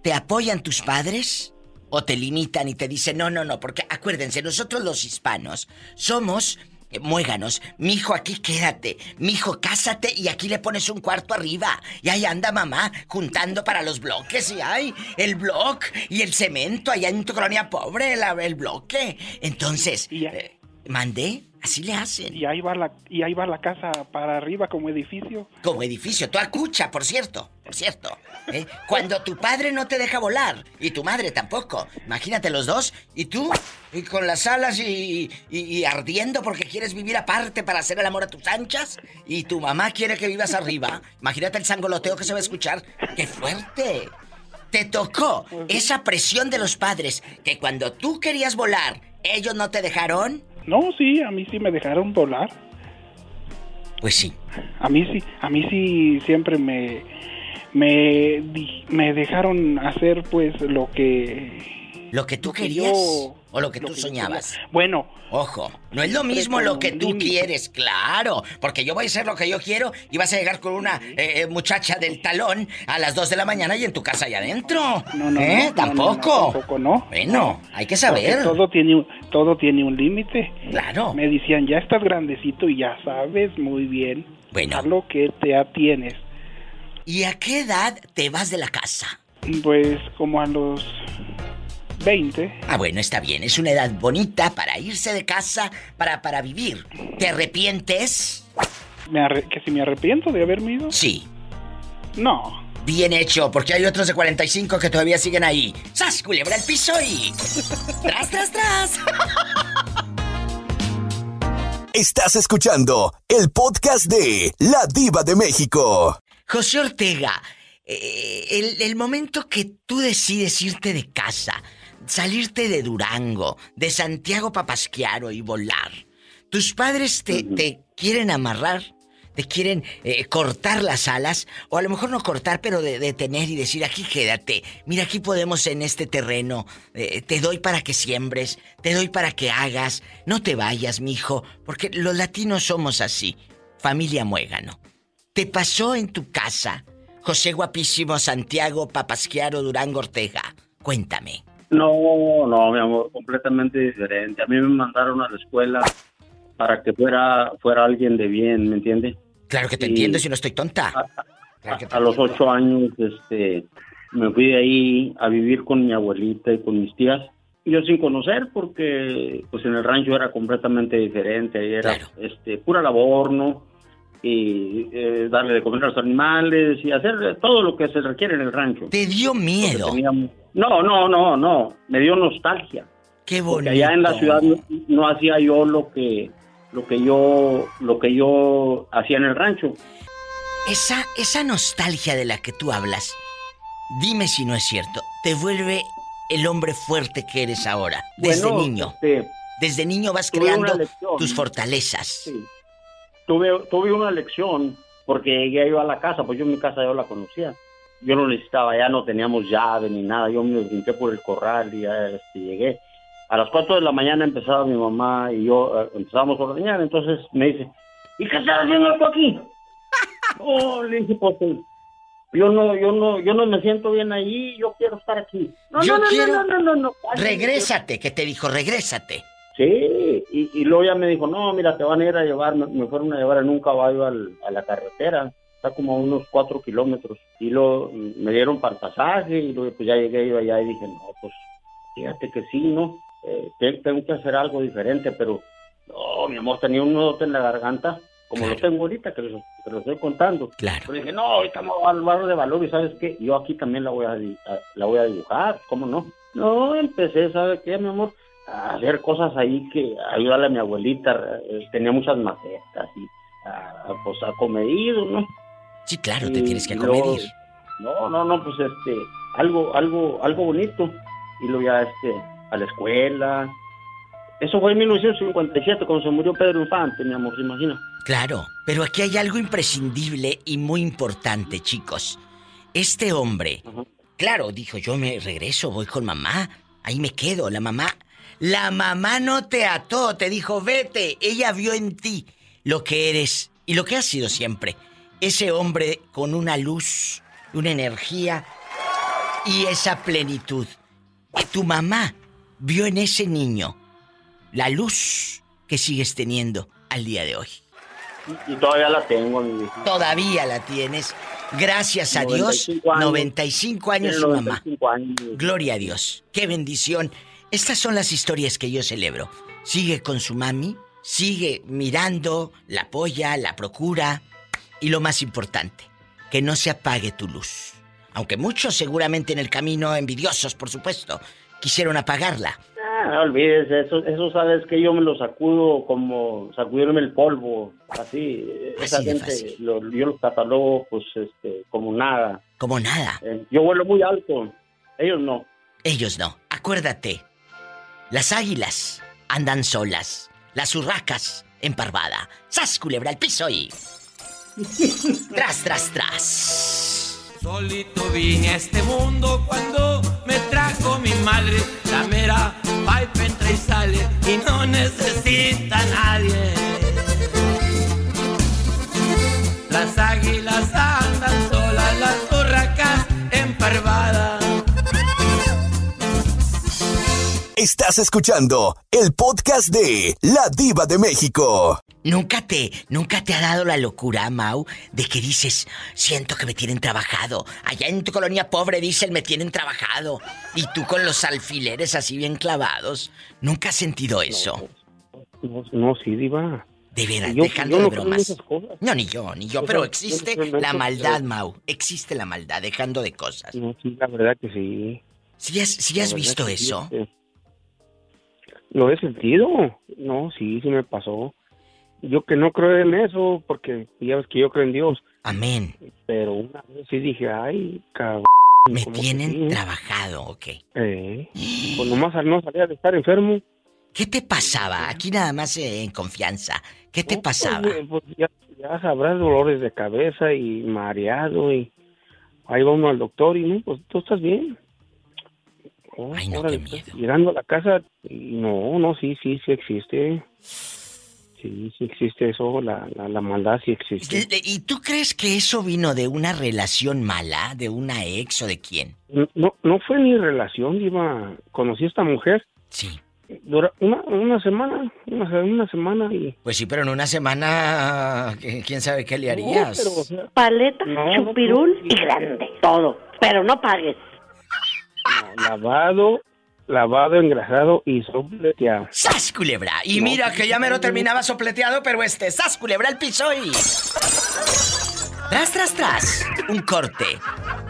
¿te apoyan tus padres? ¿O te limitan y te dicen, no, no, no? Porque acuérdense, nosotros los hispanos somos eh, muéganos. Mijo, aquí quédate. Mijo, cásate y aquí le pones un cuarto arriba. Y ahí anda mamá juntando para los bloques. Y hay el bloque y el cemento allá en tu colonia pobre, la- el bloque. Entonces, eh, mandé, así le hacen. Y ahí va la y ahí va la casa para arriba como edificio. Como edificio, tú acucha, por cierto, por cierto. ¿eh? Cuando tu padre no te deja volar y tu madre tampoco. Imagínate los dos y tú y con las alas y, y- y ardiendo porque quieres vivir aparte para hacer el amor a tus anchas y tu mamá quiere que vivas arriba. Imagínate el sangoloteo que se va a escuchar. ¡Qué fuerte! Te tocó esa presión de los padres que cuando tú querías volar, ellos no te dejaron. No, sí, a mí sí me dejaron volar. Pues sí. A mí sí, a mí sí siempre me me me dejaron hacer pues lo que Lo que tú querías yo- o lo que lo tú que soñabas. Bueno, Ojo, no es lo mismo lo que tú límite. quieres, claro. Porque yo voy a hacer lo que yo quiero y vas a llegar con una eh, eh, muchacha del talón a las 2 de la mañana y en tu casa allá adentro. no, no, ¿Eh? no, Tampoco. no, no, tampoco no. Bueno, hay que Porque saber. todo tiene un, todo tiene un límite. Claro. Me decían, ya estás grandecito y ya sabes muy bien Bueno. a lo que te atienes. ¿Y a qué edad te vas de la casa? Pues como a los 20. Ah, bueno, está bien. Es una edad bonita para irse de casa, para, para vivir. ¿Te arrepientes? Me arre- ¿Que si me arrepiento de haberme ido? Sí. No. Bien hecho, porque hay otros de 45 que todavía siguen ahí. ¡Sas, culebra el piso y... ¡Tras, tras, tras! Estás escuchando el podcast de La Diva de México. José Ortega, eh, el, el momento que tú decides irte de casa, salirte de Durango, de Santiago Papasquiaro y volar, ¿tus padres te, te quieren amarrar? ¿Te quieren eh, cortar las alas? O a lo mejor no cortar, pero de- detener y decir, aquí quédate. Mira, aquí podemos en este terreno. eh, te doy para que siembres, te doy para que hagas. No te vayas, mijo, porque los latinos somos así. Familia muégano. ¿Te pasó en tu casa, José Guapísimo Santiago Papasquiaro Durango Ortega? Cuéntame. No, no, mi amor, completamente diferente. A mí me mandaron a la escuela para que fuera fuera alguien de bien, ¿me entiendes? Claro que te Y entiendo si no estoy tonta. Claro que te A los ocho años, este, me fui de ahí a vivir con mi abuelita y con mis tías. Yo sin conocer, porque pues en el rancho era completamente diferente, ahí era este, pura labor, ¿no? Y eh, darle de comer a los animales y hacer todo lo que se requiere en el rancho. ¿Te dio miedo? Teníamos- No, no, no, no, me dio nostalgia. Qué Porque bonito. allá en la ciudad no, no hacía yo lo que lo que yo lo que yo hacía en el rancho. Esa, esa nostalgia de la que tú hablas, dime si no es cierto, te vuelve el hombre fuerte que eres ahora, desde Bueno, niño. este, Desde niño vas creando tus fortalezas. Tuve, tuve una lección porque llegué yo a la casa, pues yo mi casa yo la conocía. Yo no necesitaba, ya no teníamos llave ni nada, yo me brinqué por el corral y ya este, llegué. A las 4 de la mañana empezaba mi mamá y yo eh, empezábamos a ordeñar, entonces me dice, ¿y qué estás haciendo tú aquí? [laughs] oh, le dije, pues eh, yo no, yo no, yo no me siento bien ahí, yo quiero estar aquí. No, Yo no, no, quiero- no, no, no, no. Regrésate, que te dijo, regrésate. Sí, y, y luego ya me dijo, no, mira, te van a ir a llevar, me, me fueron a llevar en un caballo al- a la carretera, está como a unos cuatro kilómetros, y mm, me dieron para el pasaje, y luego pues ya llegué yo allá y dije, no, pues fíjate que sí, ¿no? Eh, te- tengo que hacer algo diferente, pero, no, mi amor, tenía un nudo en la garganta, como lo tengo ahorita, que lo, que lo estoy contando. Claro. Pero dije, no, ahorita me voy al barrio de valor, y ¿sabes qué? Yo aquí también la voy a- la voy a dibujar, ¿cómo no? No, empecé, ¿sabes qué, mi amor? A hacer cosas ahí que ayudarle a mi abuelita, eh, tenía muchas macetas y a, a, pues acomedido, ¿no? Sí, claro, te Y tienes que acomedir. No, no, no, pues este, algo, algo, algo bonito. Y luego ya este, a la escuela. Eso fue en 1957 cuando se murió Pedro Infante, mi amor, ¿se imagina? Claro, pero aquí hay algo imprescindible y muy importante, chicos. Este hombre, claro, dijo, yo me regreso, voy con mamá, ahí me quedo, la mamá, la mamá no te ató, te dijo, vete, ella vio en ti lo que eres y lo que has sido siempre. Ese hombre con una luz, una energía y esa plenitud. Y tu mamá vio en ese niño la luz que sigues teniendo al día de hoy. Y, y todavía la tengo, mi vieja. Todavía la tienes. Gracias a Dios. 95 años. 95 años su mamá. 95 años. Gloria a Dios. Qué bendición. Estas son las historias que yo celebro. Sigue con su mami, sigue mirando, la apoya, la procura. Y lo más importante, que no se apague tu luz. Aunque muchos seguramente en el camino, envidiosos por supuesto, quisieron apagarla. Ah, no olvides, eso, eso sabes que yo me lo sacudo como sacudirme el polvo, así. Esa Así de gente, lo- yo los catalogo pues este, como nada. Como nada. Eh, yo vuelo muy alto, ellos no. Ellos no. Acuérdate. Las águilas andan solas. Las urracas en parvada. ¡Sas, culebra al piso y... [laughs] tras, tras, tras! Solito vine a este mundo cuando me trajo mi madre. La mera pipe entra y sale y no necesita a nadie. Las águilas Estás escuchando el podcast de La Diva de México. ¿Nunca te, nunca te ha dado la locura, Mau, de que dices, siento que me tienen trabajado? Allá en tu colonia pobre dicen, me tienen trabajado. Y tú con los alfileres así bien clavados. ¿Nunca has sentido eso? No, no, sí, diva. De veras, Yo- dejando yo no de bromas. No, ni yo, ni yo, pero existe yo la maldad, Mau. Existe la maldad, dejando de cosas. No, sí, la verdad que sí. ¿Sí has, sí has visto que sí, eso? este, Lo he sentido. No, sí, sí me pasó. Yo que no creo en eso, porque ya ves que yo creo en Dios. Amén. Pero una vez sí dije, ay, cabrón. Me ¿cómo que tienen sí? trabajado, ok. Eh, pues nomás no salía de estar enfermo. ¿Qué te pasaba? Aquí nada más eh, en confianza. ¿Qué te No, pasaba? pues, pues, ya, ya sabrás dolores de cabeza y mareado y ahí va uno al doctor y no, pues tú estás bien. Oh, Ay, no, qué pues, Llegando a la casa, y no, no, sí, sí, sí existe. Sí, sí existe eso, la, la, la maldad sí existe. ¿Y tú crees que eso vino de una relación mala, de una ex o de quién? No, no fue mi relación, iba, conocí a esta mujer. Sí. Dura una, una semana, una, una semana y... Pues sí, pero en una semana, ¿qui- ¿quién sabe qué le harías? pero, o sea, Paleta, No, no, chupirul y grande. Todo. Pero no pagues. Lavado, lavado, engrasado y sopleteado. ¡Sas, culebra! Y mira que ya me lo terminaba sopleteado, pero este, ¡sas, culebra el piso y... Tras, tras, tras. Un corte.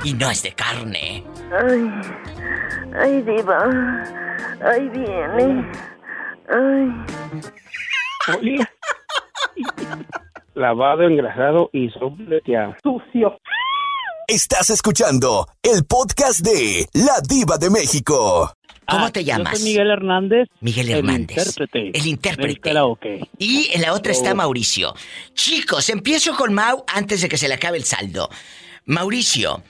Y no es de carne. Ay, ay, diva. Ay, viene. Ay. Oye. [laughs] lavado, engrasado y sopleteado. Sucio. Estás escuchando el podcast de La Diva de México. ¿Cómo te Yo llamas? soy Miguel Hernández. Miguel el Hernández. intérprete El intérprete. del karaoke. Y en la otra está Oh. Mauricio. Chicos, empiezo con Mau antes de que se le acabe el saldo. Mauricio,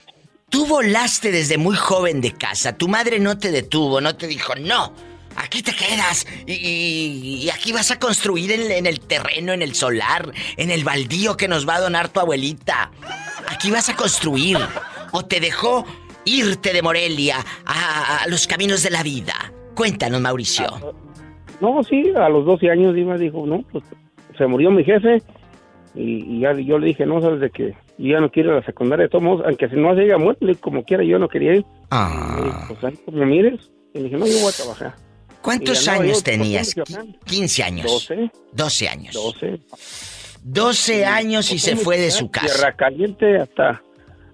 tú volaste desde muy joven de casa. Tu madre no te detuvo, no te dijo, no, aquí te quedas. Y, y- y aquí vas a construir en, en el terreno, en el solar, en el baldío que nos va a donar tu abuelita. Aquí vas a construir. O te dejó irte de Morelia a, a los caminos de la vida. Cuéntanos, Mauricio. No, sí, a los 12 años Diva dijo, no, pues se murió mi jefe y, y ya yo le dije, no, sabes de que yo ya no quiero ir a la secundaria de todos modos, aunque si no se haya muerto, como quiera, yo no quería ir. Ah. Y pues ahí como mires, y le dije, no, yo voy a trabajar. ¿Cuántos ya no, años yo, pues, tenías? ¿cómo se llama? 15 años. 12. 12 años. 12. 12 años y se fue de su casa. Tierra Caliente hasta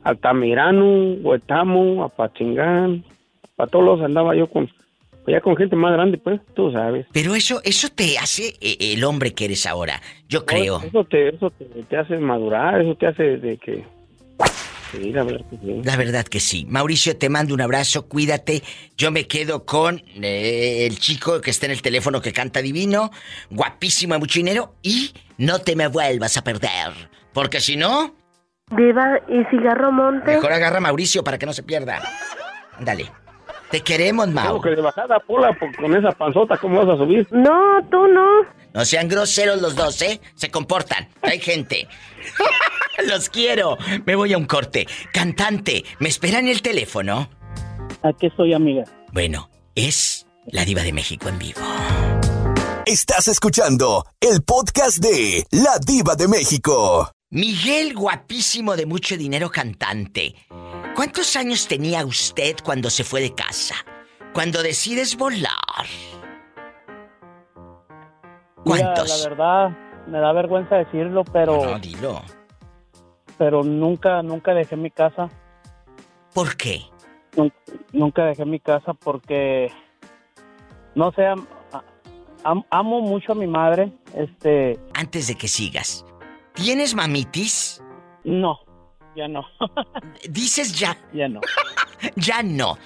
Altamirano, Huetamo, Apachingán, para todos los andaba yo con, ya con gente más grande, pues, tú sabes. Pero eso, eso te hace eh, el hombre que eres ahora. Yo creo. Eso te, eso te, te hace madurar, eso te hace de que... Sí, la verdad que sí. La verdad que sí. Mauricio, te mando un abrazo, cuídate. Yo me quedo con eh, el chico que está en el teléfono que canta divino, guapísimo, de mucho dinero, y no te me vuelvas a perder. Porque si no, Diva y cigarro monte. mejor agarra a Mauricio para que no se pierda. Dale. Te queremos, Mau. Tengo que de bajada, Pola, con esa panzota, ¿cómo vas a subir? No, tú no. No sean groseros los dos, ¿eh? Se comportan. Hay gente. [laughs] los quiero. Me voy a un corte. Cantante, ¿me espera en el teléfono? Aquí estoy, amiga. Bueno, es la diva de México en vivo. Estás escuchando el podcast de La Diva de México. Miguel, guapísimo de mucho dinero cantante. ¿Cuántos años tenía usted cuando se fue de casa? Cuando decides volar. Mira, ¿Cuántos? la verdad, me da vergüenza decirlo, pero... No, dilo. Pero nunca, nunca dejé mi casa. ¿Por qué? Nun- Nunca dejé mi casa porque... No sé, am- am- amo mucho a mi madre, este... Antes de que sigas, ¿tienes mamitis? No, ya no. [laughs] Dices ya. Ya no. [laughs] ya no.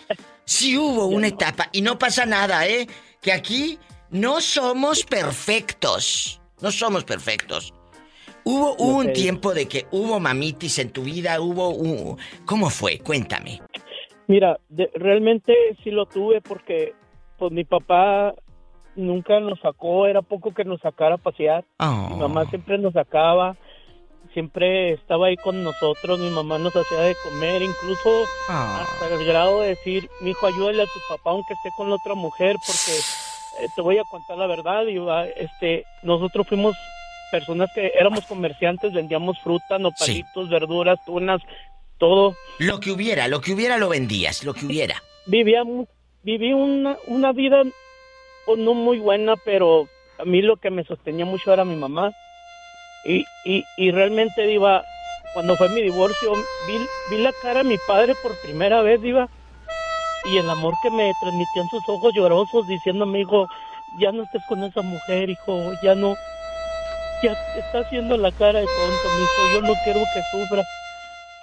Sí hubo una etapa y no pasa nada, ¿eh? Que aquí no somos perfectos. No somos perfectos. Hubo, hubo un tiempo de que hubo mamitis en tu vida, hubo un... ¿Cómo fue? Cuéntame. Mira, de- realmente sí lo tuve porque pues mi papá nunca nos sacó, era poco que nos sacara a pasear. Oh. Mi mamá siempre nos sacaba, siempre estaba ahí con nosotros, mi mamá nos hacía de comer, incluso hasta el grado de decir, mi hijo, ayúdale a tu papá aunque esté con la otra mujer, porque eh, te voy a contar la verdad, y este, nosotros fuimos personas que éramos comerciantes, vendíamos fruta, nopalitos, verduras, tunas, todo. Lo que hubiera, lo que hubiera lo vendías, lo que hubiera. Vivía, viví una, una vida pues, no muy buena, pero a mí lo que me sostenía mucho era mi mamá. Y, y, y realmente, Diva, cuando fue mi divorcio, vi, vi la cara de mi padre por primera vez, Diva, y el amor que me transmitió en sus ojos llorosos, diciéndome, hijo, ya no estés con esa mujer, hijo, ya no, ya está haciendo la cara de tonto, mi hijo, yo no quiero que sufra.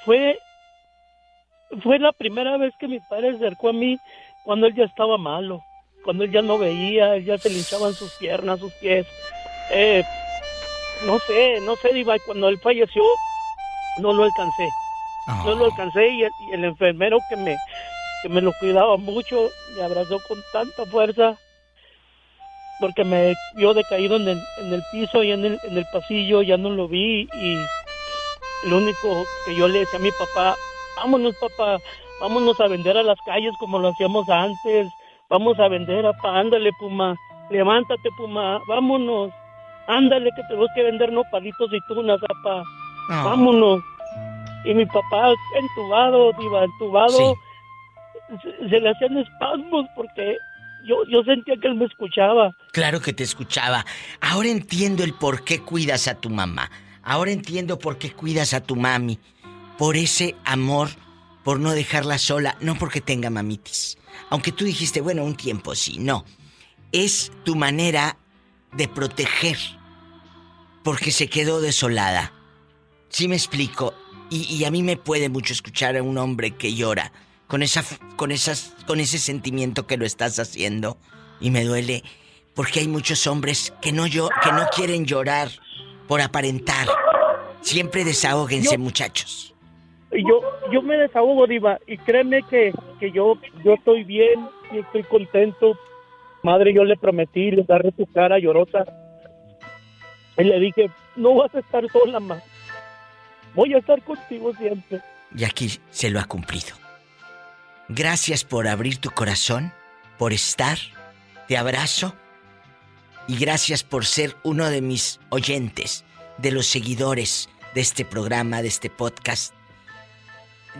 Fue, fue la primera vez que mi padre se acercó a mí cuando él ya estaba malo, cuando él ya no veía, él ya se le hinchaban sus piernas, sus pies. Eh, no sé, no sé, Diva, cuando él falleció, no lo alcancé. No lo alcancé y el, y el enfermero que me, que me lo cuidaba mucho me abrazó con tanta fuerza porque me vio decaído en el, en el piso y en el, en el pasillo, ya no lo vi y lo único que yo le decía a mi papá, vámonos papá, vámonos a vender a las calles como lo hacíamos antes, vamos a vender, apa, ándale, Puma, levántate, Puma, vámonos, ándale, que tenemos que vender nopalitos y tunas, apa, Ah. vámonos. Y mi papá entubado, diva, entubado, se, se le hacían espasmos porque yo, yo sentía que él me escuchaba. Claro que te escuchaba. Ahora entiendo el por qué cuidas a tu mamá. Ahora entiendo por qué cuidas a tu mami. Por ese amor, por no dejarla sola, no porque tenga mamitis. Aunque tú dijiste, bueno, un tiempo sí, no. Es tu manera de proteger. Porque se quedó desolada. Sí me explico. Y, y a mí me puede mucho escuchar a un hombre que llora con esa con esas con ese sentimiento que lo estás haciendo y me duele porque hay muchos hombres que no yo que no quieren llorar por aparentar. Siempre desahóguense, Yo- muchachos. Yo, yo me desahogo, Diva, y créeme que, que yo, yo estoy bien y estoy contento. Madre, yo le prometí, le daré tu cara llorosa. Y le dije, no vas a estar sola más. Voy a estar contigo siempre. Y aquí se lo ha cumplido. Gracias por abrir tu corazón, por estar. Te abrazo. Y gracias por ser uno de mis oyentes, de los seguidores de este programa, de este podcast.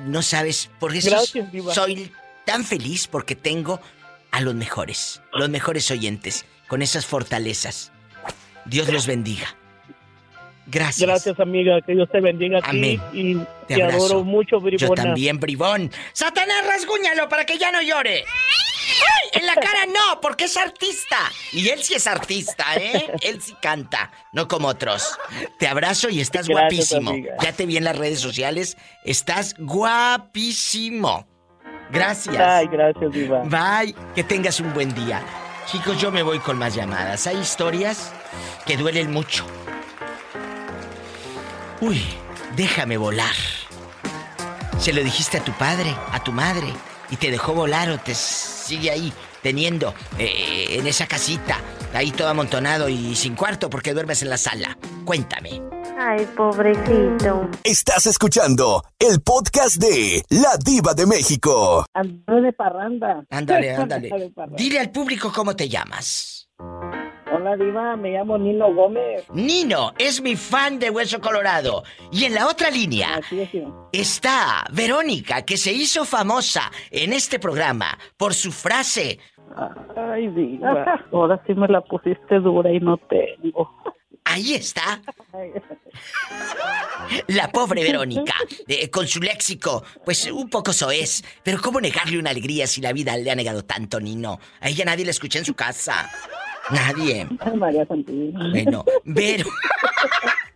No sabes, por eso Gracias, Diva. soy tan feliz porque tengo a los mejores, los mejores oyentes, con esas fortalezas. Dios los bendiga. Gracias. Gracias, amiga. Que Dios te bendiga a ti Amén. y Te adoro mucho, Yo bribona. también, bribón. Satanás, rasguñalo para que ya no llore. ¡Ay! En la cara no, porque es artista. Y él sí es artista, ¿eh? Él sí canta, no como otros. Te abrazo y estás Gracias, guapísimo. amiga. Ya te vi en las redes sociales. Estás guapísimo. Gracias. Ay, gracias, Diva. Bye. Que tengas un buen día. Chicos, yo me voy con más llamadas. Hay historias que duelen mucho. Uy, déjame volar. Se lo dijiste a tu padre, a tu madre, y te dejó volar o te sigue ahí teniendo eh, en esa casita, ahí todo amontonado y sin cuarto porque duermes en la sala. Cuéntame. Ay, pobrecito. Estás escuchando el podcast de La Diva de México. Ando de parranda. Ándale, [laughs] ándale. Dile al público cómo te llamas. Hola, Diva, me llamo Nino Gómez. Nino es mi fan de Hueso Colorado. Y en la otra línea Así es, Diva. está Verónica, que se hizo famosa en este programa por su frase. Ay, Diva, ahora sí me la pusiste dura y no tengo. Ahí está. La pobre Verónica, eh, con su léxico, pues un poco soez. Pero ¿cómo negarle una alegría si la vida le ha negado tanto, Nino? A ella nadie la escucha en su casa. Nadie. María Santísima. Bueno, pero... [laughs]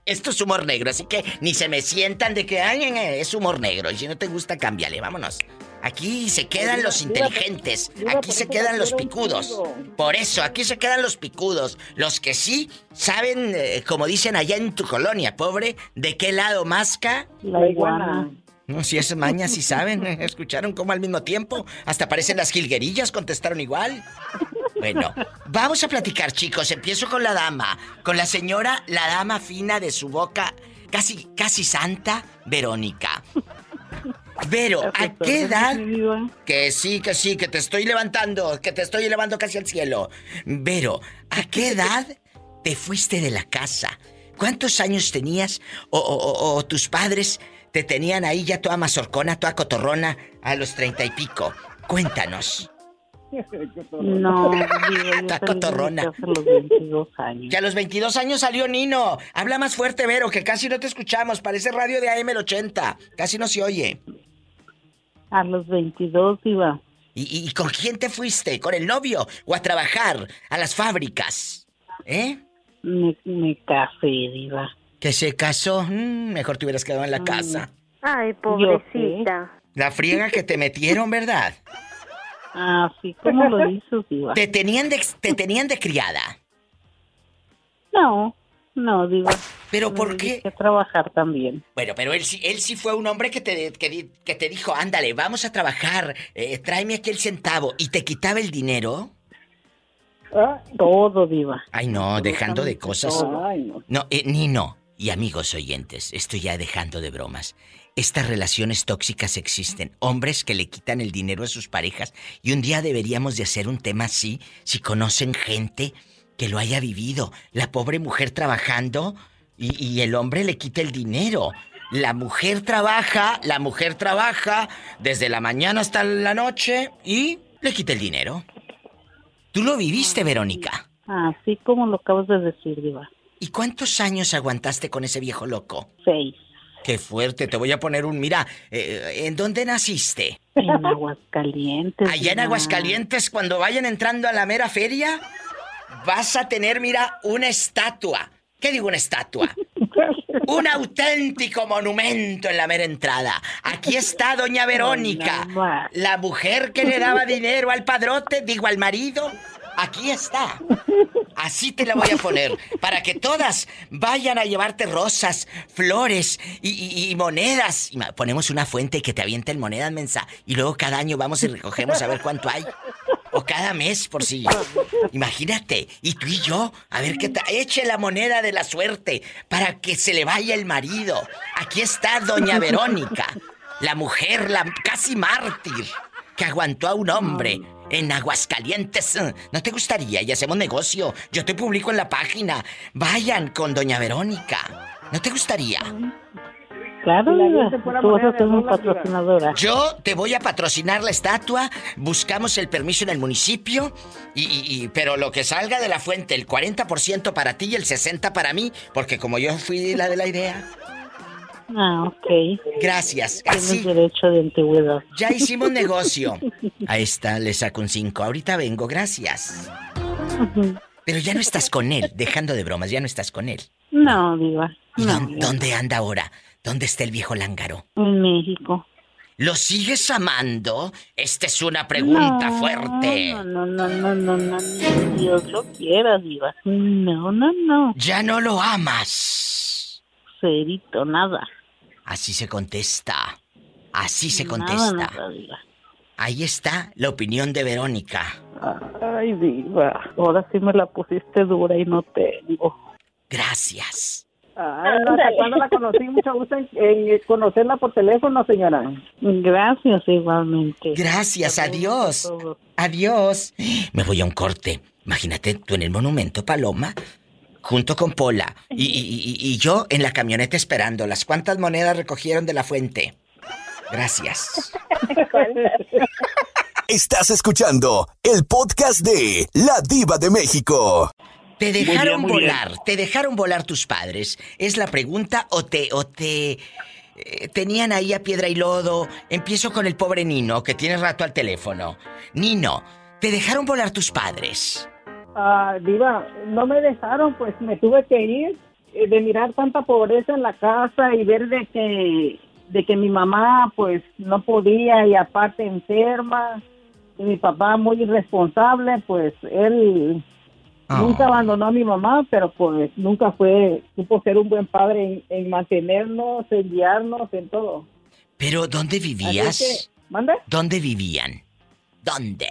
Esto es humor negro, así que ni se me sientan de que ay, es humor negro. Y si no te gusta, cámbiale, vámonos. Aquí se quedan los inteligentes, aquí se quedan los picudos. Por eso, aquí se quedan los picudos. Los que sí saben, eh, como dicen allá en tu colonia, pobre, de qué lado masca. La iguana. No, si es maña, sí saben. [laughs] Escucharon como al mismo tiempo. Hasta parecen las jilguerillas, contestaron igual. Bueno, vamos a platicar, chicos. Empiezo con la dama. Con la señora, la dama fina de su boca, casi, casi santa, Verónica. Vero, ¿a qué edad? Que sí, que sí, que te estoy levantando, que te estoy elevando casi al cielo. Vero, ¿a qué edad te fuiste de la casa? ¿Cuántos años tenías? O- o tus padres te tenían ahí ya toda mazorcona, toda cotorrona a los treinta y pico. Cuéntanos. [laughs] No, yo [laughs] Está cotorrona. a los 22 años. Que a los 22 años salió Nino. Habla más fuerte, Vero, que casi no te escuchamos. Parece radio de AM el 80. Casi no se oye. A los 22 iba. ¿Y, y- y con quién te fuiste? ¿Con el novio? ¿O a trabajar? ¿A las fábricas? ¿Eh? Me, me casé, Diva. ¿Que se casó? Mm, mejor te hubieras quedado en la casa. Ay, pobrecita. La friega que te metieron, ¿verdad? Así como lo [laughs] hizo, Diva. Te tenían de, te tenían de criada. No, no, Diva. ¿Pero por qué? a trabajar también. Bueno, pero él sí, él sí fue un hombre que te, que, di- que te dijo, ándale, vamos a trabajar, eh, tráeme aquí el centavo. ¿Y te quitaba el dinero? Todo, Diva. Ay, no, dejando de cosas. Todo. No, eh, Nino, y amigos oyentes, estoy ya dejando de bromas. Estas relaciones tóxicas existen. Hombres que le quitan el dinero a sus parejas. Y un día deberíamos de hacer un tema así, si conocen gente que lo haya vivido. La pobre mujer trabajando y, y el hombre le quita el dinero. La mujer trabaja, la mujer trabaja desde la mañana hasta la noche y le quita el dinero. ¿Tú lo viviste, Verónica? Así como lo acabas de decir, Diva. ¿Y cuántos años aguantaste con ese viejo loco? Seis. Qué fuerte, te voy a poner un... Mira, eh, ¿en dónde naciste? En Aguascalientes. Allá en. Aguascalientes, cuando vayan entrando a la mera feria, vas a tener, mira, una estatua. ¿Qué digo una estatua? [laughs] Un auténtico monumento en la mera entrada. Aquí está doña Verónica, la mujer que le daba dinero al padrote, digo al marido. Aquí está. Así te la voy a poner. Para que todas vayan a llevarte rosas, flores y, monedas. Y ponemos una fuente que te avienten monedas mensa. Y luego cada año vamos y recogemos a ver cuánto hay. O cada mes, por si. Imagínate. Y tú y yo, a ver qué tal. Eche la moneda de la suerte para que se le vaya el marido. Aquí está Doña Verónica, la mujer, la casi mártir, que aguantó a un hombre en Aguascalientes. ¿No te gustaría? Y hacemos negocio. Yo te publico en la página. Vayan con Doña Verónica. ¿No te gustaría? Claro, Tú vas a ser mi patrocinadora. Yo te voy a patrocinar la estatua, buscamos el permiso en el municipio, y, y- y- pero lo que salga de la fuente, el 40% para ti y el 60% para mí, porque como yo fui la de la idea. Ah, ok. Gracias. Tienes Así, derecho de antigüedad. ya hicimos [laughs] negocio. A esta le saco un 5. Ahorita vengo, gracias. Pero ya no estás con él, dejando de bromas, ya no estás con él. No, Diva. ¿Y No, dónde, anda ahora? ¿Dónde está el viejo lángaro? en México. ¿Lo sigues amando? Esta es una pregunta No, fuerte. No, no, no, no, no, no, Dios lo quiera, Diva. No, no, no. Ya no lo amas. Cerito, nada. Así se contesta. Así se contesta. nada. Ahí está la opinión de Verónica. Ay, Diva. Ahora sí me la pusiste dura y no tengo. Gracias. Ay, no, ¿hasta cuándo la conocí? Mucho gusto en, en conocerla por teléfono, señora. Gracias, igualmente. Gracias, adiós. Adiós. Me voy a un corte. Imagínate tú en el monumento, Paloma, junto con Pola. Y, y- y- y yo en la camioneta esperándolas. ¿Cuántas monedas recogieron de la fuente? Gracias. Estás escuchando el podcast de La Diva de México. ¿Te Muy dejaron bien, muy bien. volar? ¿Te dejaron volar tus padres? Es la pregunta o te o te eh, tenían ahí a piedra y lodo. Empiezo con el pobre Nino que tiene rato al teléfono. Nino, ¿te dejaron volar tus padres? Ah, Diva, no me dejaron, pues me tuve que ir eh, de mirar tanta pobreza en la casa y ver de que, de que mi mamá pues no podía y aparte enferma y mi papá muy irresponsable, pues él nunca abandonó a mi mamá, pero pues nunca fue, supo ser un buen padre en, en mantenernos, en guiarnos, en todo. Pero ¿dónde vivías? que, ¿mande? ¿Dónde vivían? ¿Dónde?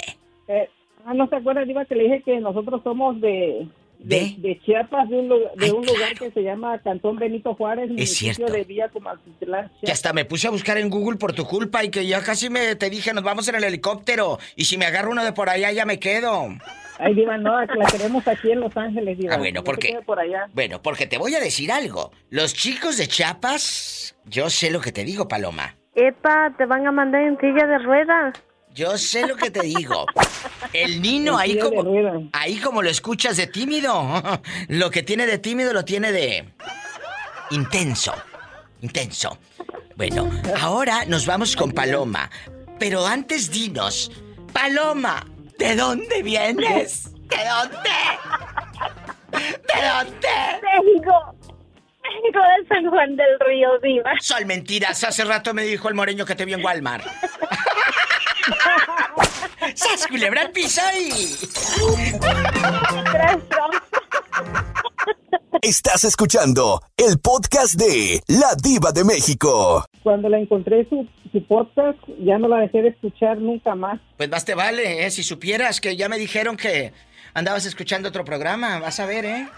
Eh, ah, no se acuerda, Diva, que le dije que nosotros somos de, de, de Chiapas, de un, lugar, de un lugar que se llama Cantón Benito Juárez, municipio cierto. de Villa Comaltitlán, Que hasta me puse a buscar en Google por tu culpa y que ya casi me te dije, nos vamos en el helicóptero. Y si me agarro uno de por allá, ya me quedo. Ay, Diva, no, la queremos aquí en Los Ángeles, Diva. Ah, bueno, No porque- por allá. Bueno, porque te voy a decir algo. Los chicos de Chiapas, yo sé lo que te digo, Paloma. Epa, te van a mandar en silla de ruedas. Yo sé lo que te digo. El Nino ahí como ahí como lo escuchas de tímido, [laughs] lo que tiene de tímido lo tiene de intenso. Intenso. Bueno, ahora nos vamos con Paloma. Pero antes dinos, Paloma, ¿de dónde vienes? ¿De dónde? ¿De dónde? México. México de San Juan del Río, Diva. Son mentiras. Hace rato me dijo el moreño que te vio en Walmart. [laughs] ¡Sas culebra al piso y... Estás escuchando el podcast de La Diva de México. Cuando la encontré su, su podcast, ya no la dejé de escuchar nunca más. Pues más te vale, ¿eh? Si supieras que ya me dijeron que andabas escuchando otro programa, vas a ver, ¿eh?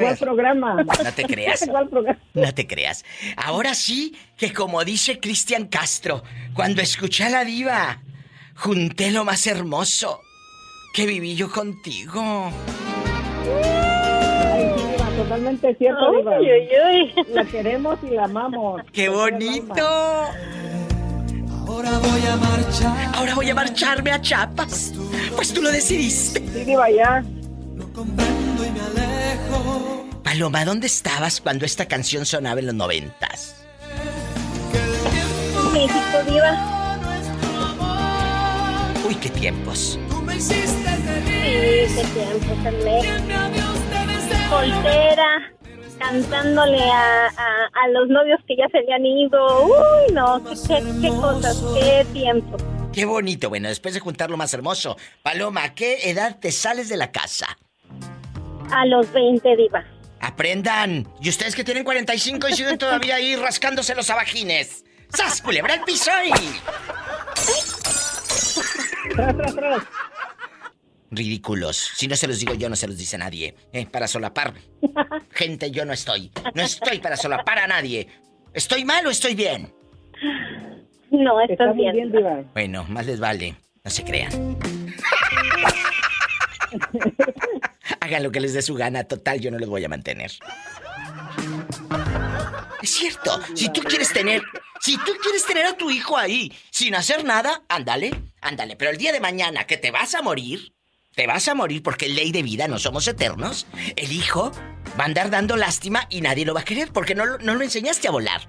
¿Cuál programa? No te creas. [laughs] ¿Cuál programa? No te creas. Ahora sí que como dice Cristian Castro, cuando escuché a la diva, junté lo más hermoso que viví yo contigo. Ay, sí, Diva, totalmente cierto, Ay, Diva. ay, ay. La queremos y la amamos. ¡Qué bonito! Ahora voy a marchar. Ahora voy a marcharme a Chiapas. Pues tú lo decidiste. Sí, Diva, ya. Comprendo y me alejo. Paloma, ¿dónde estabas cuando esta canción sonaba en los noventas? México, Diva. Uy, qué tiempos. Tú me hiciste Sí, qué tiempo también. Soltera, cantándole a, a, a los novios que ya se habían ido. Uy, no, qué, qué, qué cosas, qué tiempo. Qué bonito. Bueno, después de juntar lo más hermoso. Paloma, ¿a qué edad te sales de la casa? A los 20, Diva. Aprendan. Y ustedes que tienen 45 y siguen todavía ahí rascándose los abajines. ¡Sas, culebra el piso y... Tras, tras, tras. Ridículos. Si no se los digo yo, no se los dice nadie. ¿eh? Para solapar. Gente, yo no estoy. No estoy para solapar a nadie. ¿Estoy mal o estoy bien? No, Está muy bien. bien, Diva. Bueno, más les vale. No se crean. [laughs] Hagan lo que les dé su gana. Total, yo no los voy a mantener. Es cierto. Si tú quieres tener... Si tú quieres tener a tu hijo ahí sin hacer nada, ándale, ándale. Pero el día de mañana que te vas a morir, te vas a morir porque es ley de vida, no somos eternos. El hijo va a andar dando lástima y nadie lo va a querer porque no, lo- no lo enseñaste a volar.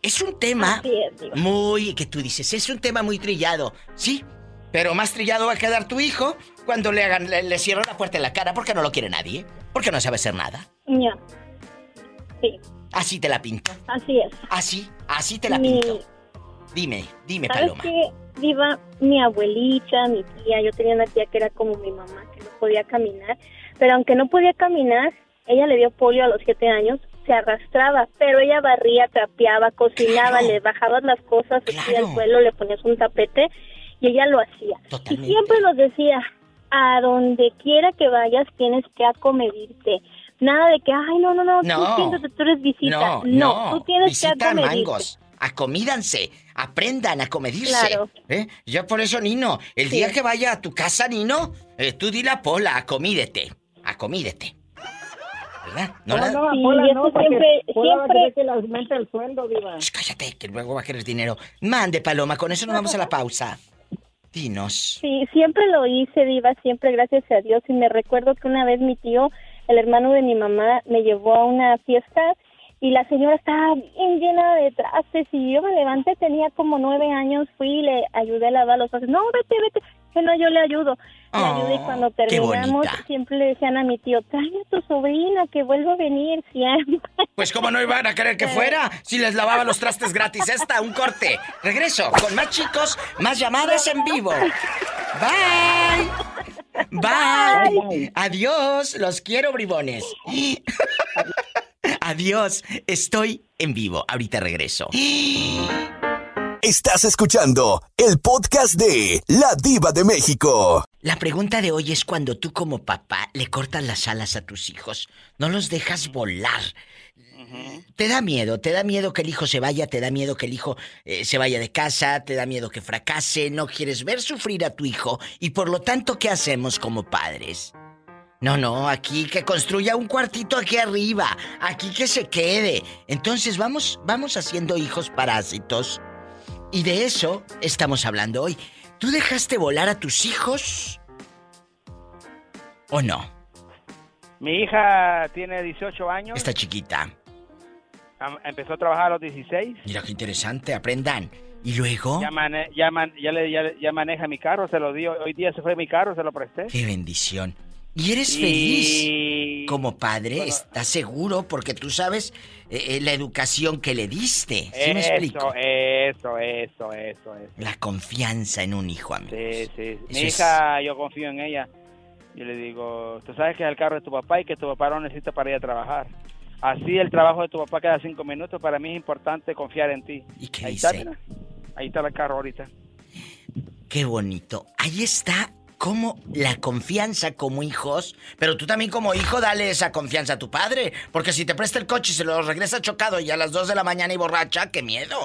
Es un tema es, muy que tú dices, es un tema muy trillado, sí, pero más trillado va a quedar tu hijo cuando le hagan, le, le cierran la puerta en la cara porque no lo quiere nadie, porque no sabe hacer nada. Ya. Sí, Así te la pinto, así es. así, así te la Mi- pinto. Dime, dime, ¿Sabes Paloma. qué, Diva? Mi abuelita, mi tía, yo tenía una tía que era como mi mamá, que no podía caminar, pero aunque no podía caminar, ella le dio polio a los siete años, se arrastraba, pero ella barría, trapeaba, cocinaba, Claro. le bajabas las cosas Claro. al suelo, le ponías un tapete y ella lo hacía. Totalmente. Y siempre nos decía, a donde quiera que vayas tienes que acomedirte. Nada de que, ay, no, no, no, No. tú siéntate, tú eres visita. No, no, tú tienes que visitan acomedirte. mangos. Acomídanse, aprendan a comedirse. Claro. ¿eh? Ya por eso, Nino, el Sí. día que vaya a tu casa, Nino, eh, tú dile a Pola, acomídete, acomídete. ¿Verdad? No, la- no, Sí, Pola, no, siempre- siempre- que le aumente el sueldo, Diva. Shh, cállate, que luego va a querer dinero. Mande, Paloma, con eso nos vamos a la pausa. Sí, siempre lo hice, Diva, siempre gracias a Dios. Y me recuerdo que una vez mi tío, el hermano de mi mamá, me llevó a una fiesta y la señora estaba bien llena de trastes y yo me levanté, tenía como nueve años, fui y le ayudé a lavar los trastes. No, vete, vete, que no, yo le ayudo. Le Oh, ayudé y cuando terminamos siempre le decían a mi tío, trae a tu sobrina que vuelva a venir siempre. [laughs] Pues cómo no iban a querer que fuera si les lavaba los trastes gratis. Esta, un corte. Regreso con más chicos, más llamadas en vivo. Bye. Bye. Adiós. Los quiero, bribones. [laughs] Adiós. Estoy en vivo. Ahorita regreso. Estás escuchando el podcast de La Diva de México. La pregunta de hoy es cuando tú como papá le cortas las alas a tus hijos, no los dejas volar. Te da miedo, te da miedo que el hijo se vaya, te da miedo que el hijo eh, se vaya de casa, te da miedo que fracase, no quieres ver sufrir a tu hijo y por lo tanto, ¿qué hacemos como padres? No, no, aquí que construya un cuartito aquí arriba, aquí que se quede. Entonces vamos, vamos haciendo hijos parásitos y de eso estamos hablando hoy. ¿Tú dejaste volar a tus hijos? ¿O no? Mi hija tiene 18 años. Está chiquita. Empezó a trabajar a los 16. Mira qué interesante, aprendan. ¿Y luego? Ya, mane- ya, man- ya, le- ya maneja mi carro, se lo dio. Hoy día se fue mi carro, se lo presté. ¡Qué bendición! ¿Y eres Y- feliz como padre? ¿Estás seguro? Porque tú sabes eh, eh, la educación que le diste. ¿Sí me explico? Eso, eso, eso, eso. La confianza en un hijo, amigo. Sí, sí. Mi Eso es- hija, yo confío en ella. Yo le digo, tú sabes que es el carro de tu papá y que tu papá lo necesita para ir a trabajar. Así el trabajo de tu papá queda cinco minutos. Para mí es importante confiar en ti. ¿Y qué Ahí dice? está, mira. Ahí está el carro ahorita. Qué bonito. Ahí está cómo la confianza como hijos, pero tú también como hijo dale esa confianza a tu padre, porque si te presta el coche y se lo regresa chocado y a las 2 de la mañana y borracha, qué miedo.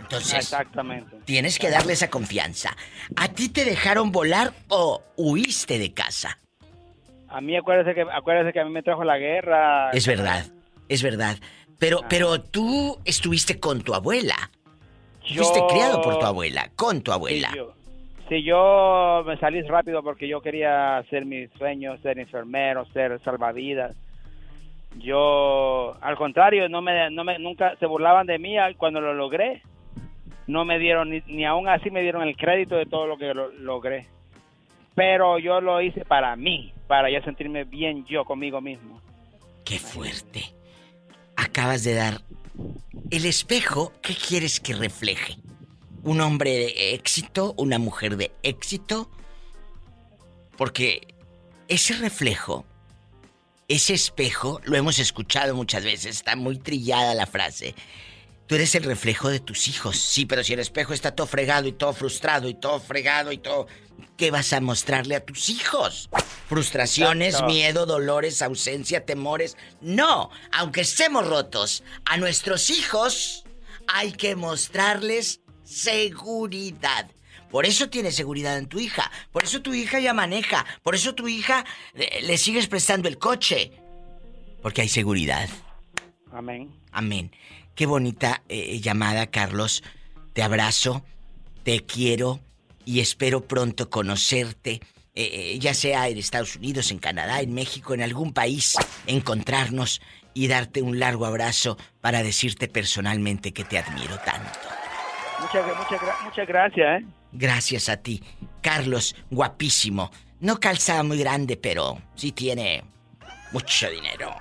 Entonces, Exactamente. tienes que darle esa confianza. ¿A ti te dejaron volar o huiste de casa? A mí acuérdese que acuérdese que a mí me trajo la guerra. Es verdad, es verdad. Pero, pero tú estuviste con tu abuela. Yo- Fuiste criado por tu abuela, con tu abuela. Sí, yo, sí, yo me salí rápido porque yo quería hacer mis sueños, ser enfermero, ser salvavidas. Yo, al contrario, no me, no me, nunca se burlaban de mí cuando lo logré. No me dieron, ni, ni aún así me dieron el crédito de todo lo que lo- logré. Pero yo lo hice para mí, para ya sentirme bien yo conmigo mismo. Qué fuerte. Acabas de dar el espejo, ¿qué quieres que refleje? ¿Un hombre de éxito? ¿Una mujer de éxito? Porque ese reflejo, ese espejo, lo hemos escuchado muchas veces, está muy trillada la frase. Tú eres el reflejo de tus hijos. Sí, pero si el espejo está todo fregado y todo frustrado y todo fregado y todo... ¿Qué vas a mostrarle a tus hijos? Frustraciones, Exacto. miedo, dolores, ausencia, temores. No, aunque estemos rotos, a nuestros hijos hay que mostrarles seguridad. Por eso tienes seguridad en tu hija. Por eso tu hija ya maneja. Por eso tu hija eh, le sigues prestando el coche. Porque hay seguridad. Amén. Amén. Qué bonita eh, llamada, Carlos. Te abrazo, te quiero y espero pronto conocerte, eh, eh, ya sea en Estados Unidos, en Canadá, en México, en algún país, encontrarnos y darte un largo abrazo para decirte personalmente que te admiro tanto. Muchas, muchas, gra- muchas gracias, ¿eh? Gracias a ti. Carlos, guapísimo. No calza muy grande, pero sí tiene mucho dinero.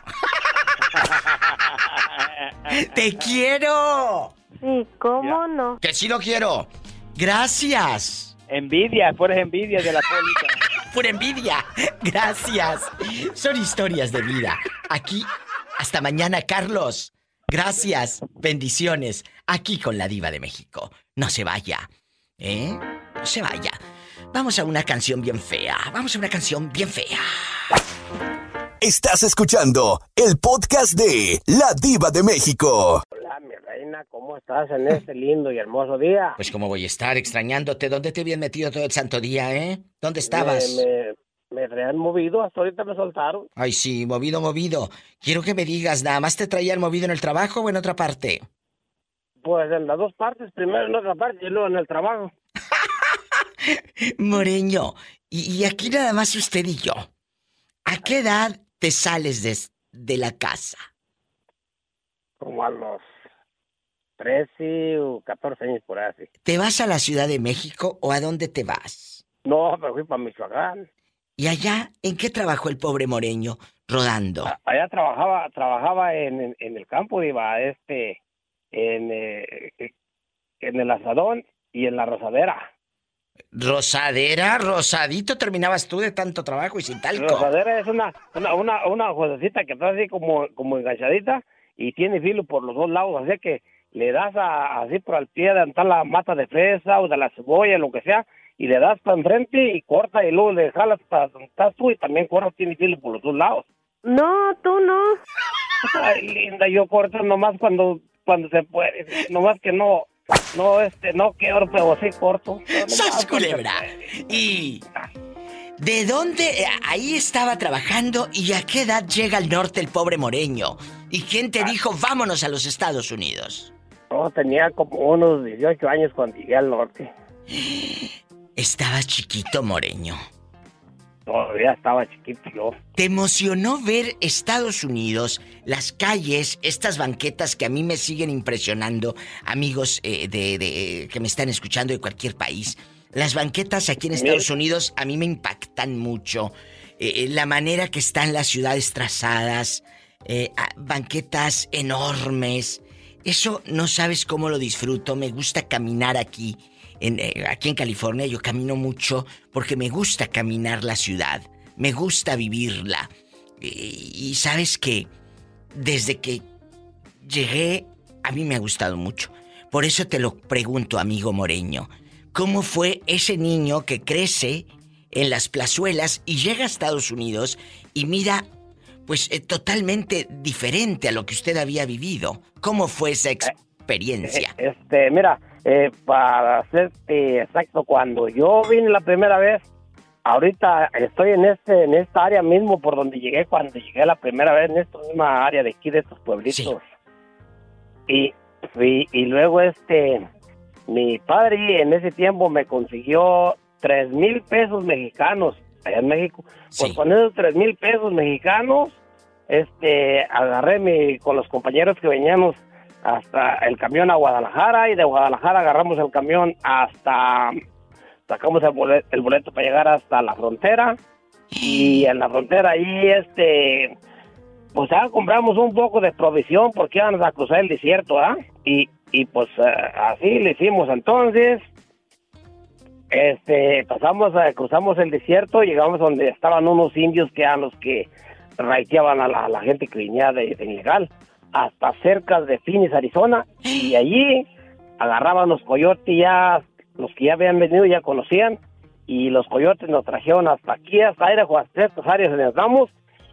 [laughs] ¡Te quiero! Sí, ¿cómo no? Que sí lo quiero. Gracias. Envidia, por envidia de la póliza. Por [laughs] envidia. Gracias. Son historias de vida. Aquí, hasta mañana, Carlos. Gracias. Bendiciones. Aquí con la diva de México. No se vaya. ¿Eh? No se vaya. Vamos a una canción bien fea. Vamos a una canción bien fea. Estás escuchando el podcast de La Diva de México. Hola, mi reina, ¿cómo estás en este lindo y hermoso día? Pues cómo voy a estar extrañándote. ¿Dónde te habían metido todo el santo día, eh? ¿Dónde estabas? Me, me, me han movido, hasta ahorita me soltaron. Ay, sí, movido, movido. Quiero que me digas, ¿nada más te traían movido en el trabajo o en otra parte? Pues en las dos partes, primero en otra parte y luego en el trabajo. [laughs] Moreño, y, y aquí nada más usted y yo. ¿A qué edad te sales de, de la casa? Como a los 13 o 14 años por así. ¿Te vas a la Ciudad de México o a dónde te vas? No, pero fui para Michoacán. ¿Y allá en qué trabajó el pobre Moreño rodando? Allá trabajaba trabajaba en, en, en el campo, iba este, en, eh, en el asadón y en la rosadera. Rosadera, rosadito terminabas tú de tanto trabajo y sin talco. Rosadera es una, una, una, una que está así como, como enganchadita y tiene filo por los dos lados, así que le das a- así por al pie de la mata de fresa o de la cebolla, lo que sea, y le das para enfrente y corta y luego le jalas para donde estás tú y también cortas, tiene filo por los dos lados. No, tú no. Ay, linda, yo corto nomás cuando, cuando se puede, nomás que no, no, este, no quiero, pero sí corto. ¡Sas, culebra! Y... ¿De dónde? eh, Ahí estaba trabajando y a qué edad llega al norte el pobre Moreño. ¿Y quién te dijo vámonos a los Estados Unidos? No, tenía como unos 18 años cuando llegué al norte. Estabas chiquito, Moreño. Todavía estaba chiquito yo. ¿Te emocionó ver Estados Unidos, las calles, estas banquetas que a mí me siguen impresionando, amigos eh, de, de- que me están escuchando de cualquier país? Las banquetas aquí en Estados Unidos a mí me impactan mucho. Eh, la manera que están las ciudades trazadas, eh, banquetas enormes. Eso no sabes cómo lo disfruto. Me gusta caminar aquí. En, eh, aquí en California yo camino mucho porque me gusta caminar la ciudad. Me gusta vivirla. Y, y sabes que desde que llegué, a mí me ha gustado mucho. Por eso te lo pregunto, amigo Moreño. ¿Cómo fue ese niño que crece en las plazuelas y llega a Estados Unidos y mira, pues eh, totalmente diferente a lo que usted había vivido. ¿Cómo fue esa experiencia? Eh, Este, mira, eh, para ser eh, exacto, cuando yo vine la primera vez, ahorita estoy en este, en esta área mismo por donde llegué cuando llegué la primera vez en esta misma área de aquí de estos pueblitos. Y, y, y luego este, mi padre en ese tiempo me consiguió tres mil pesos mexicanos allá en México. Pues con esos tres mil pesos mexicanos, este, agarré mi, con los compañeros que veníamos hasta el camión a Guadalajara y de Guadalajara agarramos el camión hasta, sacamos el boleto, el boleto para llegar hasta la frontera y en la frontera ahí este, pues ya compramos un poco de provisión porque íbamos a cruzar el desierto, ¿ah? Y, y pues eh, así le hicimos entonces. Este, pasamos, eh, cruzamos el desierto, llegamos donde estaban unos indios que eran los que raiteaban a la, gente que venía de ilegal, hasta cerca de Phoenix, Arizona, y [gasps] allí agarraban los coyotes ya, los que ya habían venido ya conocían, y los coyotes nos trajeron hasta aquí, hasta Idaho, hasta estas áreas donde estamos,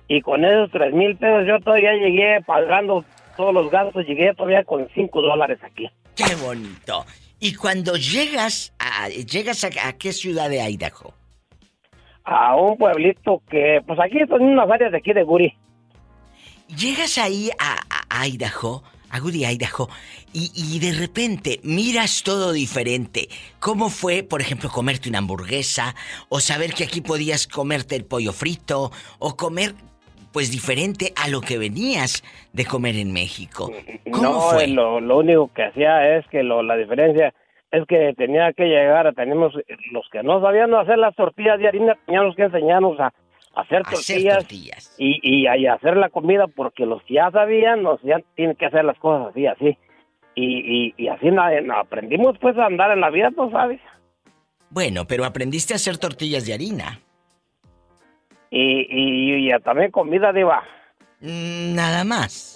y con esos tres mil pesos yo todavía llegué pagando todos los gastos, llegué todavía con cinco dólares aquí. ¡Qué bonito! Y cuando llegas a, llegas a, a qué ciudad de Idaho? A un pueblito que, pues aquí son unas áreas de aquí de Guri. Llegas ahí a, a Idaho, a Goody, Idaho, y, y de repente miras todo diferente. ¿Cómo fue, por ejemplo, comerte una hamburguesa? O saber que aquí podías comerte el pollo frito, o comer, pues, diferente a lo que venías de comer en México. ¿Cómo no, fue? Lo, lo único que hacía es que lo, la diferencia es que tenía que llegar, tenemos los que no sabían hacer las tortillas de harina, teníamos que enseñarnos a, hacer tortillas, Y, y, hacer la comida porque los que ya sabían, nos ya tienen que hacer las cosas así, así. Y, y, así aprendimos pues a andar en la vida, ¿tú sabes? Bueno, pero aprendiste a hacer tortillas de harina. Y, y, también comida, diva. Mm, Nada más.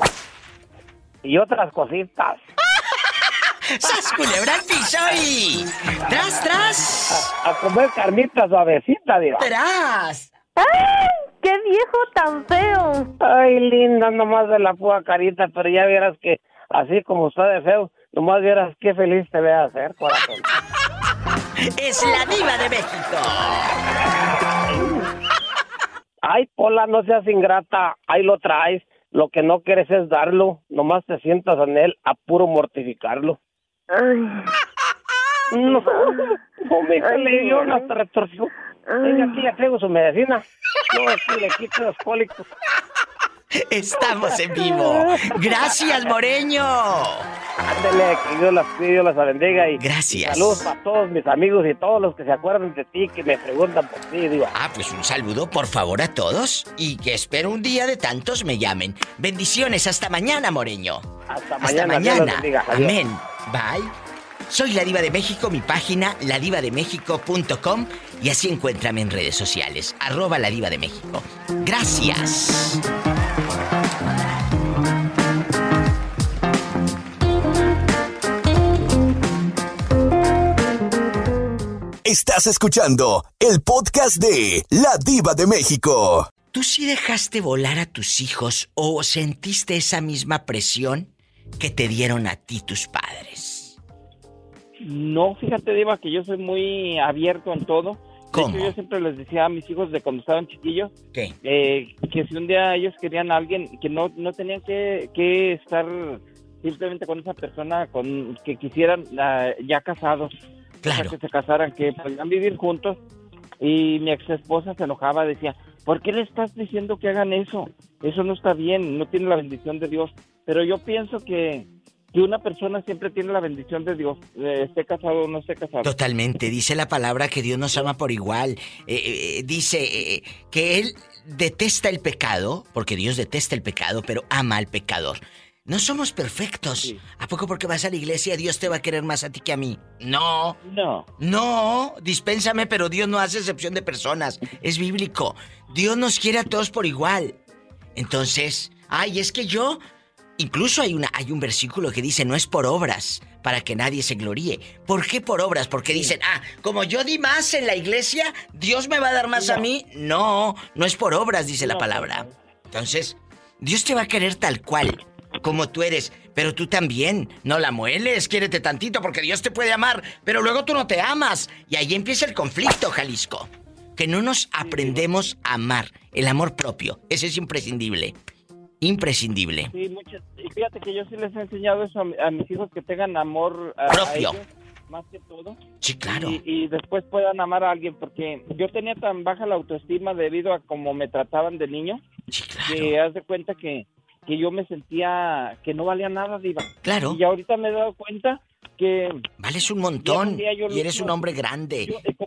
Y otras cositas. [laughs] ¡Sas culebra al piso y... ¡Tras, tras! A, a comer carnitas suavecita, diva. ¡Tras! ¡Ay! ¡Qué viejo tan feo! Ay, linda, nomás de la pura carita, pero ya vieras que así como está de feo, nomás vieras qué feliz te ve a hacer, corazón. [laughs] ¡Es la diva de México! Ay, Pola, no seas ingrata, ahí lo traes. Lo que no quieres es darlo, nomás te sientas en él a puro mortificarlo. No, [laughs] no me Ay, ay. una retorció. Venga, aquí le traigo su medicina. [laughs] No, aquí le quito los cólicos. Estamos en vivo. Gracias, Moreño. Ándele, que Dios las cuide, Dios las bendiga y Gracias. saludos para todos mis amigos y todos los que se acuerdan de ti, que me preguntan por ti, digo. Ah, pues un saludo por favor a todos y que espero un día de tantos me llamen. Bendiciones, hasta mañana, Moreño. Hasta Hasta mañana, Dios los mañana. bendiga. Adiós. Amén. Bye. Soy la Diva de México, mi página ladivademéxico.com y así encuéntrame en redes sociales, arroba la Diva de México. Gracias. Estás escuchando el podcast de La Diva de México. ¿Tú sí dejaste volar a tus hijos o sentiste esa misma presión que te dieron a ti tus padres? No, fíjate, Diva, que yo soy muy abierto en todo. ¿Cómo? De hecho, yo siempre les decía a mis hijos de cuando estaban chiquillos ¿Qué? eh, que si un día ellos querían a alguien, que no, no tenían que, que estar simplemente con esa persona con que quisieran ah, ya casados. O sea, Claro. que se casaran, que podían vivir juntos. Y mi ex esposa se enojaba, decía, ¿por qué le estás diciendo que hagan eso? Eso no está bien, no tiene la bendición de Dios. Pero yo pienso que, que una persona siempre tiene la bendición de Dios, eh, esté casado o no esté casado. Totalmente, dice la palabra que Dios nos ama por igual. Eh, eh, dice eh, que Él detesta el pecado, porque Dios detesta el pecado, pero ama al pecador. No somos perfectos. ¿A poco porque vas a la iglesia Dios te va a querer más a ti que a mí? No. No. No, dispénsame, pero Dios no hace excepción de personas. Es bíblico. Dios nos quiere a todos por igual. Entonces, ay, es que yo Incluso hay, una, hay un versículo que dice, no es por obras, para que nadie se gloríe. ¿Por qué por obras? Porque dicen, ah, como yo di más en la iglesia, Dios me va a dar más a mí. No, no es por obras, dice la palabra. Entonces, Dios te va a querer tal cual, como tú eres. Pero tú también, no la mueles, quiérete tantito porque Dios te puede amar, pero luego tú no te amas. Y ahí empieza el conflicto, Jalisco. Que no nos aprendemos a amar, el amor propio, ese es imprescindible. Imprescindible. Sí, muchas. Y fíjate que yo sí les he enseñado eso a, a mis hijos que tengan amor a, a Propio. ellos, más que todo. Sí, claro. Y, y después puedan amar a alguien, porque yo tenía tan baja la autoestima debido a cómo me trataban de niño, que haz de cuenta que, que yo me sentía que no valía nada, Diva. Claro. Y ahorita me he dado cuenta que... Vales un montón y eres un hombre grande. yo, eh, cu-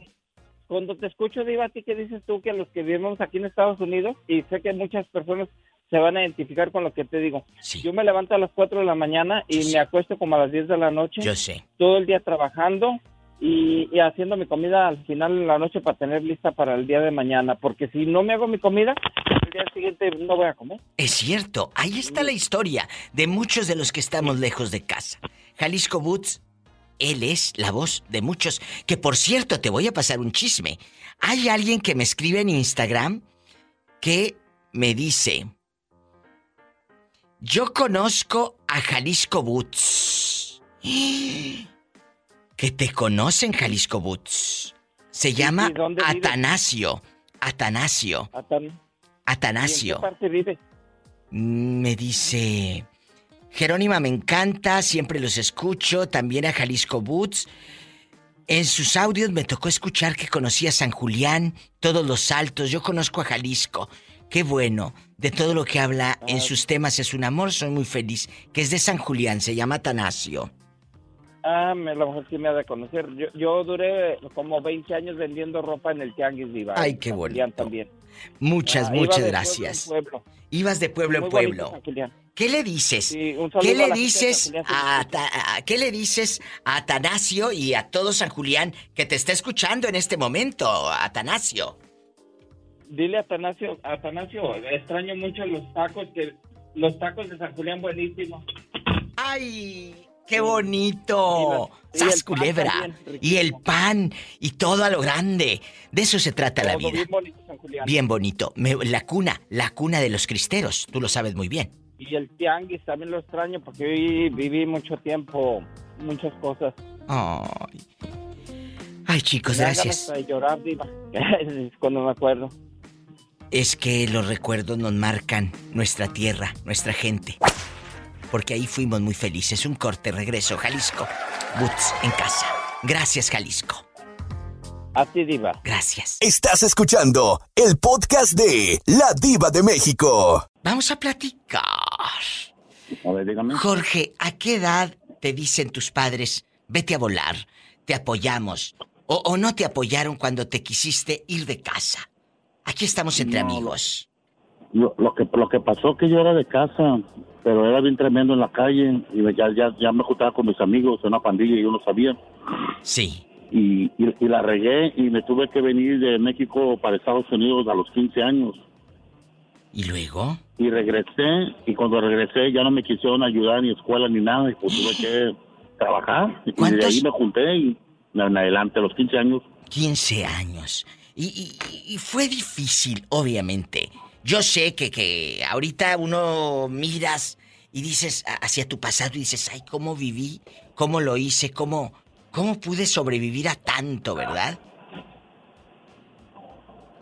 cuando te escucho, Diva, a ti que dices tú que los que vivimos aquí en Estados Unidos, y sé que muchas personas se van a identificar con lo que te digo. Yo me levanto a las 4 de la mañana y me acuesto como a las 10 de la noche. Yo sé. Todo el día trabajando y, y haciendo mi comida al final de la noche para tener lista para el día de mañana. Porque si no me hago mi comida, el día siguiente no voy a comer. Es cierto, ahí está la historia de muchos de los que estamos lejos de casa. Jalisco Boots, él es la voz de muchos. Que por cierto, te voy a pasar un chisme. Hay alguien que me escribe en Instagram que me dice: Yo conozco a Jalisco Boots. Que te conocen, Jalisco Boots. Se llama. Atanasio. Atanasio. Atan- Atanasio. ¿Y en qué parte vive? Me dice, Jerónima me encanta, siempre los escucho, también a Jalisco Boots. En sus audios me tocó escuchar que conocía a San Julián, todos los saltos, yo conozco a Jalisco. Qué bueno, de todo lo que habla en sus temas es un amor, soy muy feliz. Que es de San Julián, se llama Atanasio. Ah, me, a lo mejor sí me ha de conocer. Yo, yo duré como 20 años vendiendo ropa en el Tianguis Diva. Ay, qué. Julián también. Muchas, Ah, muchas gracias. pueblo. Ibas de pueblo en Muy pueblo. ¿Qué le dices? Sí, un saludo ¿Qué le dices a, a- qué le dices a Atanasio y a todo San Julián que te está escuchando en este momento, Atanasio? Dile a Atanasio, Atanasio, extraño mucho los tacos que los tacos de San Julián buenísimos. ¡Ay! ¡Qué bonito! Y el ¡Sas pan culebra! también, Y el pan y todo a lo grande. De eso se trata la vida. bien bonito San Julián. Bien bonito. Me- la cuna, la cuna de los cristeros. Tú lo sabes muy bien. Y el Tianguis también lo extraño porque viví, viví mucho tiempo, muchas cosas. Ay. Ay, chicos, Me gracias. llorar, diva. [laughs] Cuando me acuerdo. Es que los recuerdos nos marcan nuestra tierra, nuestra gente. Porque ahí fuimos muy felices. Un corte, regreso, Jalisco. Boots en casa. Gracias, Jalisco. A ti, Diva. Gracias. Estás escuchando el podcast de La Diva de México. Vamos a platicar. A ver, dígame. Jorge, ¿a qué edad te dicen tus padres, vete a volar, te apoyamos? O, o no te apoyaron cuando te quisiste ir de casa? Aquí estamos entre No, amigos. Lo, lo que lo que pasó que yo era de casa, pero era bien tremendo en la calle y ya ya ya me juntaba con mis amigos en una pandilla y yo no sabía. Sí. Y, y, y la regué y me tuve que venir de México para Estados Unidos a los 15 años. ¿Y luego? Y regresé y cuando regresé ya no me quisieron ayudar ni escuela ni nada y pues tuve que trabajar y de ahí me junté y en adelante a los 15 años 15 años. Y, y- y fue difícil, obviamente. Yo sé que, que ahorita uno miras y dices hacia tu pasado y dices, ay, ¿cómo viví? ¿Cómo lo hice? ¿Cómo, cómo pude sobrevivir a tanto, verdad?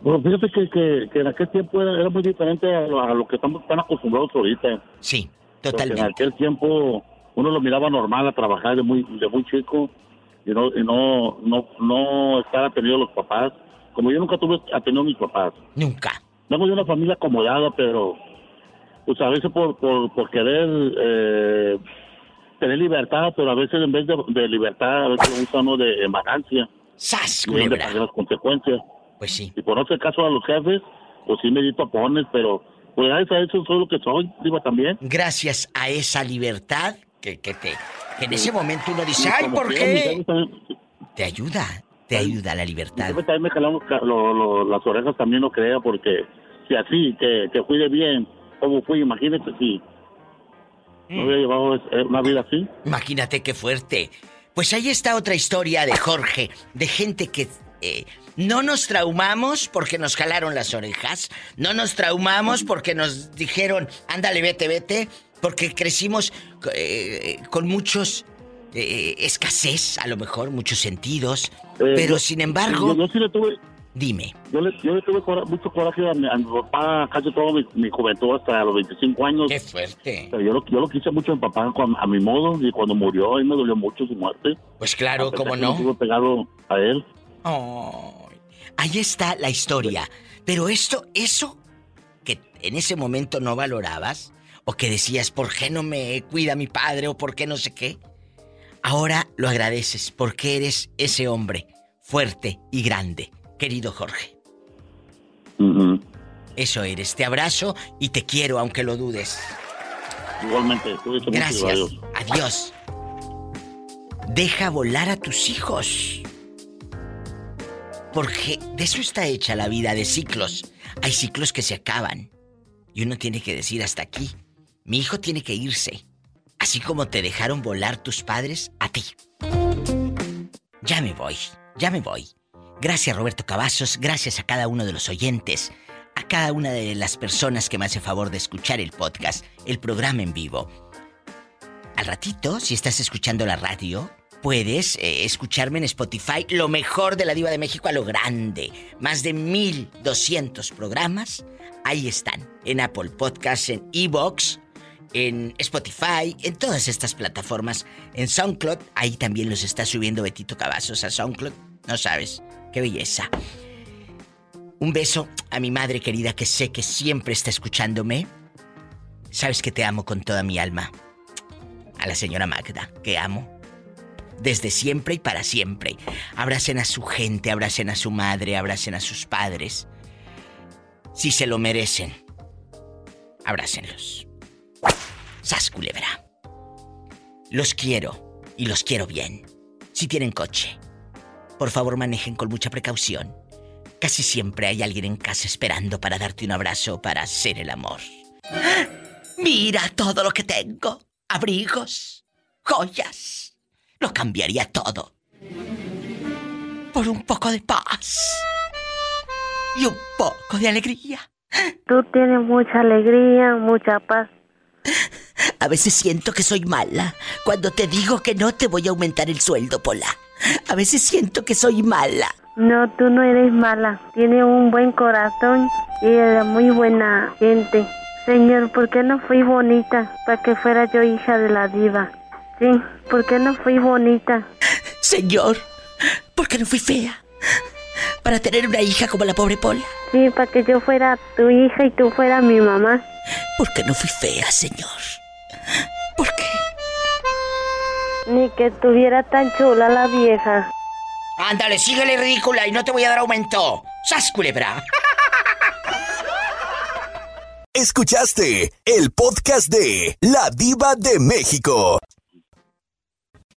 Bueno, fíjate que, que, que en aquel tiempo era, era muy diferente a lo, a lo que estamos tan acostumbrados ahorita. Sí, Porque totalmente. en aquel tiempo uno lo miraba normal a trabajar de muy de muy chico y no y no no no estar atendido a los papás. Como yo nunca tuve atendido a mis papás. Nunca. Vengo de una familia acomodada, pero pues a veces por por, por querer eh, tener libertad, pero a veces en vez de, de libertad, a veces usa uno de vagancia. ¡Sas, Y de las consecuencias. Pues sí. Y por no hacer caso a los jefes, pues sí me di tapones, pero pues gracias a eso soy lo que soy, digo también. Gracias a esa libertad que, que te... Que en ese momento uno dice, Y ay, ¿por qué? Te ayuda, te ayuda la libertad. Siempre también me jalamos lo- lo- las orejas también no crea porque si así que, que fui de bien, como fui, imagínate si no hubiera llevado eh, una vida así. Imagínate qué fuerte. Pues ahí está otra historia de Jorge, de gente que eh, no nos traumamos porque nos jalaron las orejas, no nos traumamos porque nos dijeron, ándale, vete, vete, porque crecimos eh, con muchos eh, escasez, a lo mejor, muchos sentidos, pero yo- sin embargo, Yo, yo sí le tuve. dime, Yo le, yo le tuve cora- mucho coraje a mi, a mi papá casi toda mi, mi juventud hasta los 25 años. Qué fuerte. Pero yo, lo, yo lo quise mucho a mi papá cuan- a mi modo y cuando murió, a mí me dolió mucho su muerte. pues claro, A cómo no. Estuve pegado a él. Oh, ahí está la historia. Pero esto, eso que en ese momento no valorabas, o que decías, ¿por qué no me cuida mi padre? o ¿por qué no sé qué? Ahora lo agradeces porque eres ese hombre fuerte y grande, querido Jorge. Eso eres. Te abrazo y te quiero, aunque lo dudes. Igualmente, mucho Gracias. adiós. Adiós. Deja volar a tus hijos. Porque de eso está hecha la vida, de ciclos. Hay ciclos que se acaban. Y uno tiene que decir hasta aquí. Mi hijo tiene que irse. Así como te dejaron volar tus padres a ti. Ya me voy, ya me voy. Gracias Roberto Cavazos, gracias a cada uno de los oyentes, a cada una de las personas que me hace favor de escuchar el podcast, el programa en vivo. Al ratito, si estás escuchando la radio, puedes eh, escucharme en Spotify, lo mejor de la Diva de México a lo grande. Más de 1200 programas, ahí están. En Apple Podcasts, en Evox, en Spotify, en todas estas plataformas. En SoundCloud, ahí también los está subiendo Betito Cavazos a SoundCloud. No sabes, qué belleza. Un beso a mi madre querida que sé que siempre está escuchándome. Sabes que te amo con toda mi alma. A la señora Magda, que amo. Desde siempre y para siempre. Abracen a su gente, abracen a su madre, abracen a sus padres. Si se lo merecen, abrácenlos. Sas culebra. Los quiero y los quiero bien. Si tienen coche, por favor manejen con mucha precaución. Casi siempre hay alguien en casa esperando para darte un abrazo para hacer el amor. Mira todo lo que tengo. Abrigos, joyas. Lo cambiaría todo. Por un poco de paz. Y un poco de alegría. Tú tienes mucha alegría, mucha paz. A veces siento que soy mala cuando te digo que no te voy a aumentar el sueldo, Pola. A veces siento que soy mala. No, tú no eres mala. Tienes un buen corazón y eres muy buena gente. Señor, ¿por qué no fui bonita para que fuera yo hija de la diva? Sí, ¿por qué no fui bonita? Señor, ¿por qué no fui fea? Para tener una hija como la pobre Pola. Sí, para que yo fuera tu hija y tú fueras mi mamá. ¿Por qué no fui fea, señor? Ni que estuviera tan chula la vieja. Ándale, síguele ridícula y no te voy a dar aumento. ¡Sas, culebra! Escuchaste el podcast de La Diva de México.